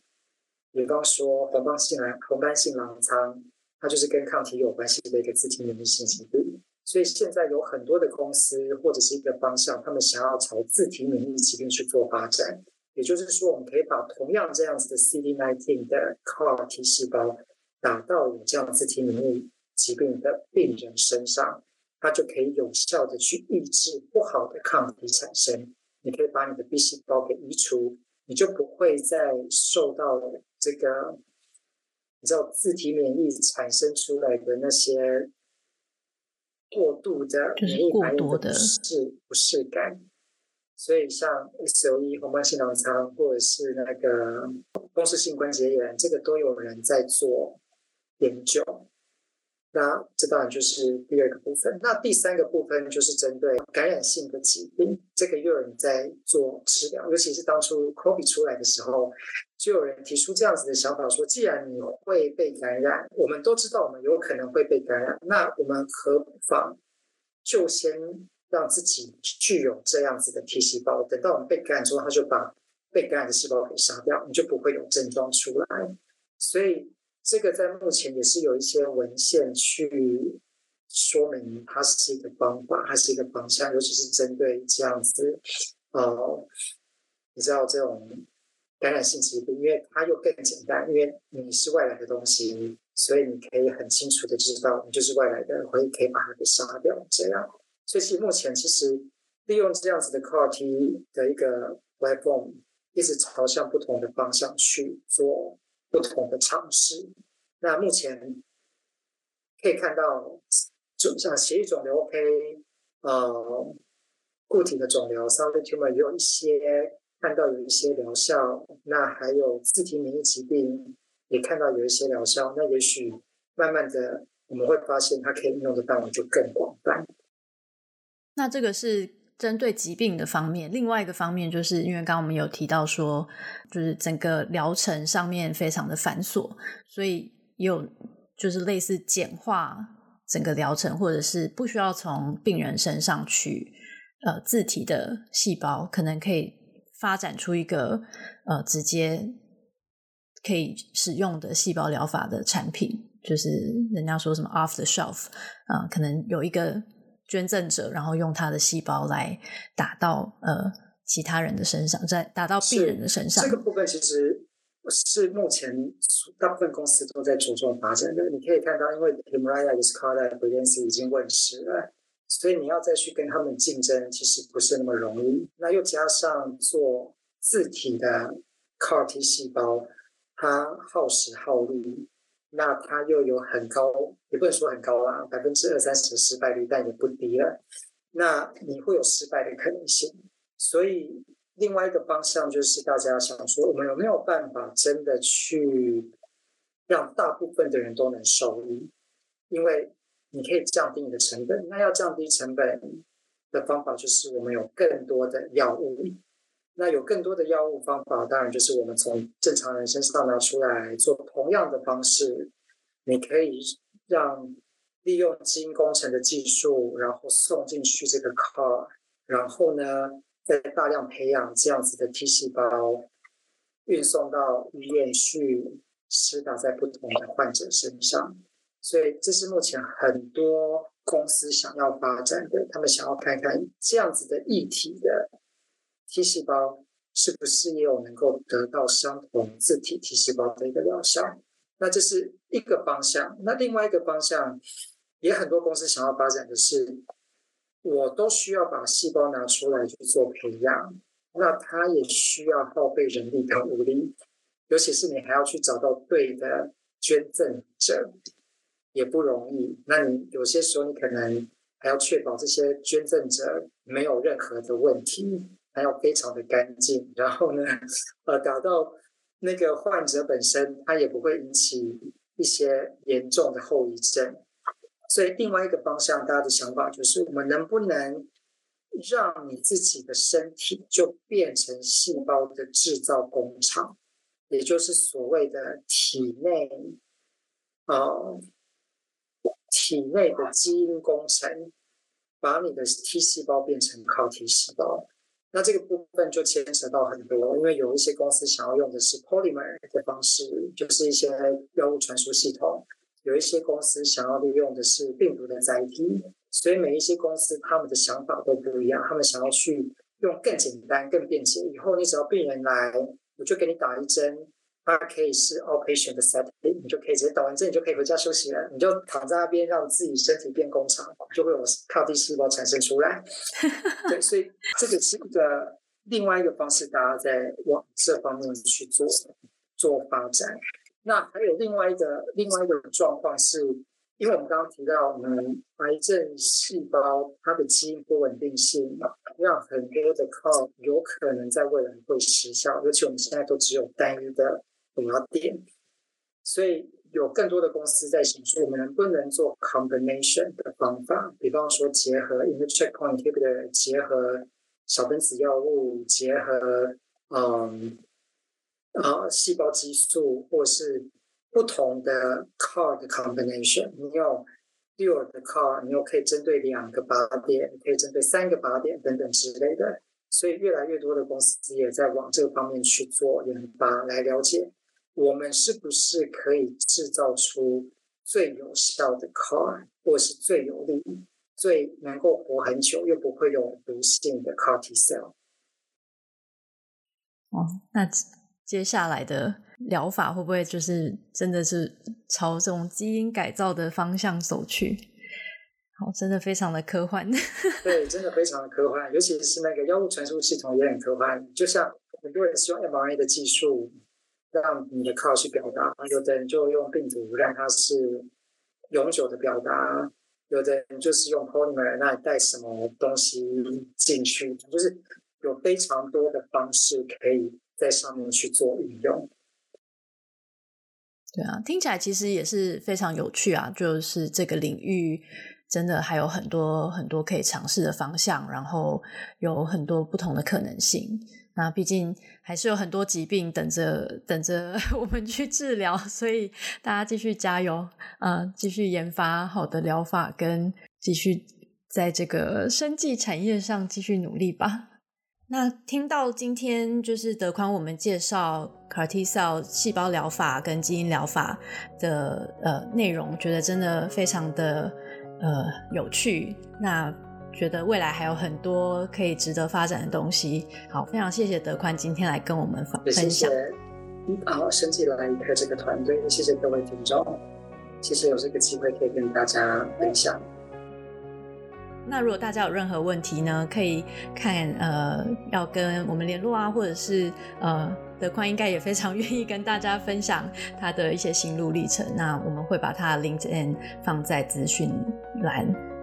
比方说红斑性狼红斑性狼疮，它就是跟抗体有关系的一个自体免疫性疾病。所以现在有很多的公司或者是一个方向，他们想要朝自体免疫疾病去做发展。也就是说，我们可以把同样这样子的 CD19 的 CAR T 细胞打到有这样自体免疫疾病的病人身上。它就可以有效的去抑制不好的抗体产生。你可以把你的 B 细胞给移除，你就不会再受到这个你知道自体免疫产生出来的那些过度的免疫反应的不适不适感。所以像 SOE 红斑性狼疮或者是那个风湿性关节炎，这个都有人在做研究。那这当然就是第二个部分。那第三个部分就是针对感染性的疾病，这个又有人在做治疗。尤其是当初 COVID 出来的时候，就有人提出这样子的想法，说：既然你会被感染，我们都知道我们有可能会被感染，那我们何妨就先让自己具有这样子的 T 细胞，等到我们被感染之后，他就把被感染的细胞给杀掉，你就不会有症状出来。所以。这个在目前也是有一些文献去说明，它是一个方法，它是一个方向，尤其是针对这样子，呃，你知道这种感染性疾病，因为它又更简单，因为你是外来的东西，所以你可以很清楚的知道你就是外来的，可以可以把它给杀掉，这样。所以其实目前其实利用这样子的 CAR-T 的一个 platform，一直朝向不同的方向去做。不同的尝试。那目前可以看到，就像血液肿瘤 OK，呃，固体的肿瘤 solid tumor 也有一些看到有一些疗效。那还有自体免疫疾病也看到有一些疗效。那也许慢慢的我们会发现，它可以应用的范围就更广泛。那这个是。针对疾病的方面，另外一个方面就是因为刚刚我们有提到说，就是整个疗程上面非常的繁琐，所以有就是类似简化整个疗程，或者是不需要从病人身上去呃自体的细胞，可能可以发展出一个呃直接可以使用的细胞疗法的产品，就是人家说什么 off the shelf 啊、可能有一个。捐赠者，然后用他的细胞来打到呃其他人的身上，在打到病人的身上。这个部分其实是目前大部分公司都在着重发展的。你可以看到，因为 Kymriah、Yescarta、Breyanzi 已经问世了，所以你要再去跟他们竞争，其实不是那么容易。那又加上做自体的 CAR T 细胞，它耗时耗力，那它又有很高，也不能说很高啦，百分之二三十的失败率，但也不低了。那你会有失败的可能性。所以，另外一个方向就是大家想说，我们有没有办法真的去让大部分的人都能受益？因为你可以降低你的成本。那要降低成本的方法，就是我们有更多的药物。那有更多的药物方法，当然就是我们从正常人身上拿出来做同样的方式。你可以让利用基因工程的技术，然后送进去这个 CAR，然后呢，再大量培养这样子的 T 细胞，运送到医院去施打在不同的患者身上。所以这是目前很多公司想要发展的，他们想要看看这样子的异体的 T 细胞是不是也有能够得到相同自体 T 细胞的一个疗效。那这是一个方向。那另外一个方向，也很多公司想要发展的是。我都需要把细胞拿出来去做培养，那它也需要耗费人力跟物力，尤其是你还要去找到对的捐赠者，也不容易。那你有些时候你可能还要确保这些捐赠者没有任何的问题，还要非常的干净，然后呢，呃，达到那个患者本身他也不会引起一些严重的后遗症。所以，另外一个方向，大家的想法就是：我们能不能让你自己的身体就变成细胞的制造工厂，也就是所谓的体内，呃，体内的基因工程，把你的 T 细胞变成抗体细胞。那这个部分就牵扯到很多，因为有一些公司想要用的是 polymer 的方式，就是一些药物传输系统。有一些公司想要利用的是病毒的载体，所以每一些公司他们的想法都不一样。他们想要去用更简单、更便捷。以后你只要病人来，我就给你打一针，它可以是 outpatient 的 setting，你就可以直接打完针，你就可以回家休息了。你就躺在那边，让自己身体变工厂，就会有 CAR T 细胞产生出来。对，所以这个是一个另外一个方式，大家在往这方面去做做发展。那还有另外一个另外一个状况是，因为我们刚刚提到，我们癌症细胞它的基因不稳定性，让很多的 CAR 有可能在未来会失效，尤其我们现在都只有单一的靶点，所以有更多的公司在想说，我们能不能做 combination 的方法，比方说结合 immune checkpoint inhibitor，结合小分子药物，结合嗯。啊，细胞激素或是不同的 CAR 的 combination，你有六的 CAR，你又可以针对两个靶点，可以针对三个靶点等等之类的。所以越来越多的公司也在往这个方面去做研发，来了解我们是不是可以制造出最有效的 CAR，或是最有利、最能够活很久又不会有毒性的 CAR T cell。哦，那。接下来的疗法会不会就是真的是朝这种基因改造的方向走去？好，真的非常的科幻。对，真的非常的科幻，尤其是那个药物传输系统也很科幻。就像很多人是用 mRNA 的技术让你的 CAR 去表达，有的人就用病毒让它是永久的表达，有的人就是用 polymer，那你带什么东西进去，就是有非常多的方式可以。在上面去做运用，对啊，听起来其实也是非常有趣啊。就是这个领域真的还有很多很多可以尝试的方向，然后有很多不同的可能性。那毕竟还是有很多疾病等着等着 我们去治疗，所以大家继续加油，呃，继续研发好的疗法，跟继续在这个生技产业上继续努力吧。那听到今天就是德宽我们介绍 CAR T-cell 细胞疗法跟基因疗法的呃内容，觉得真的非常的呃有趣。那觉得未来还有很多可以值得发展的东西。好，非常谢谢德宽今天来跟我们分分享。好，生技来一客这个团队，谢谢各位听众。谢谢有这个机会可以跟大家分享。那如果大家有任何问题呢，可以看呃要跟我们联络啊，或者是呃德宽应该也非常 愿意跟大家分享他的一些心路历程。那我们会把他的 LinkedIn 放在资讯栏。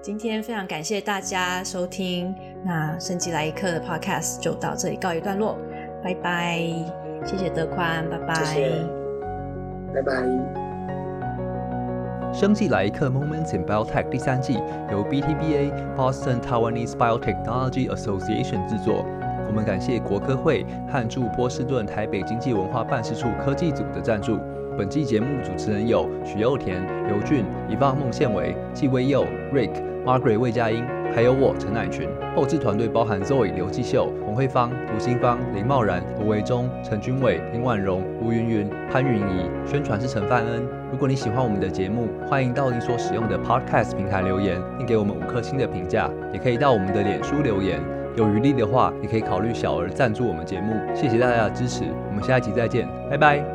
今天非常感谢大家收听，那生技来一刻的 Podcast 就到这里告一段落，拜拜，谢谢德宽，拜拜，谢谢，拜拜。生技来一客 Moments in Biotech 第三季由 BTBA Boston Taiwanese Biotechnology Association 制作。我们感谢国科会和驻波士顿台北经济文化办事处科技组的赞助。本期节目主持人有许又田、刘俊、伊娃孟宪伟、纪威佑、Rick、Margaret 魏佳音。还有我陈乃群，后制团队包含 Zoe 刘继秀、洪慧芳、涂新芳、林茂然、罗维忠、陈君伟、林婉容、吴云云、潘云仪，宣传是陈范恩。如果你喜欢我们的节目，欢迎到你所使用的 Podcast 平台留言，并给我们五颗星的评价，也可以到我们的脸书留言。有余力的话，也可以考虑小额赞助我们节目。谢谢大家的支持，我们下一集再见，拜拜。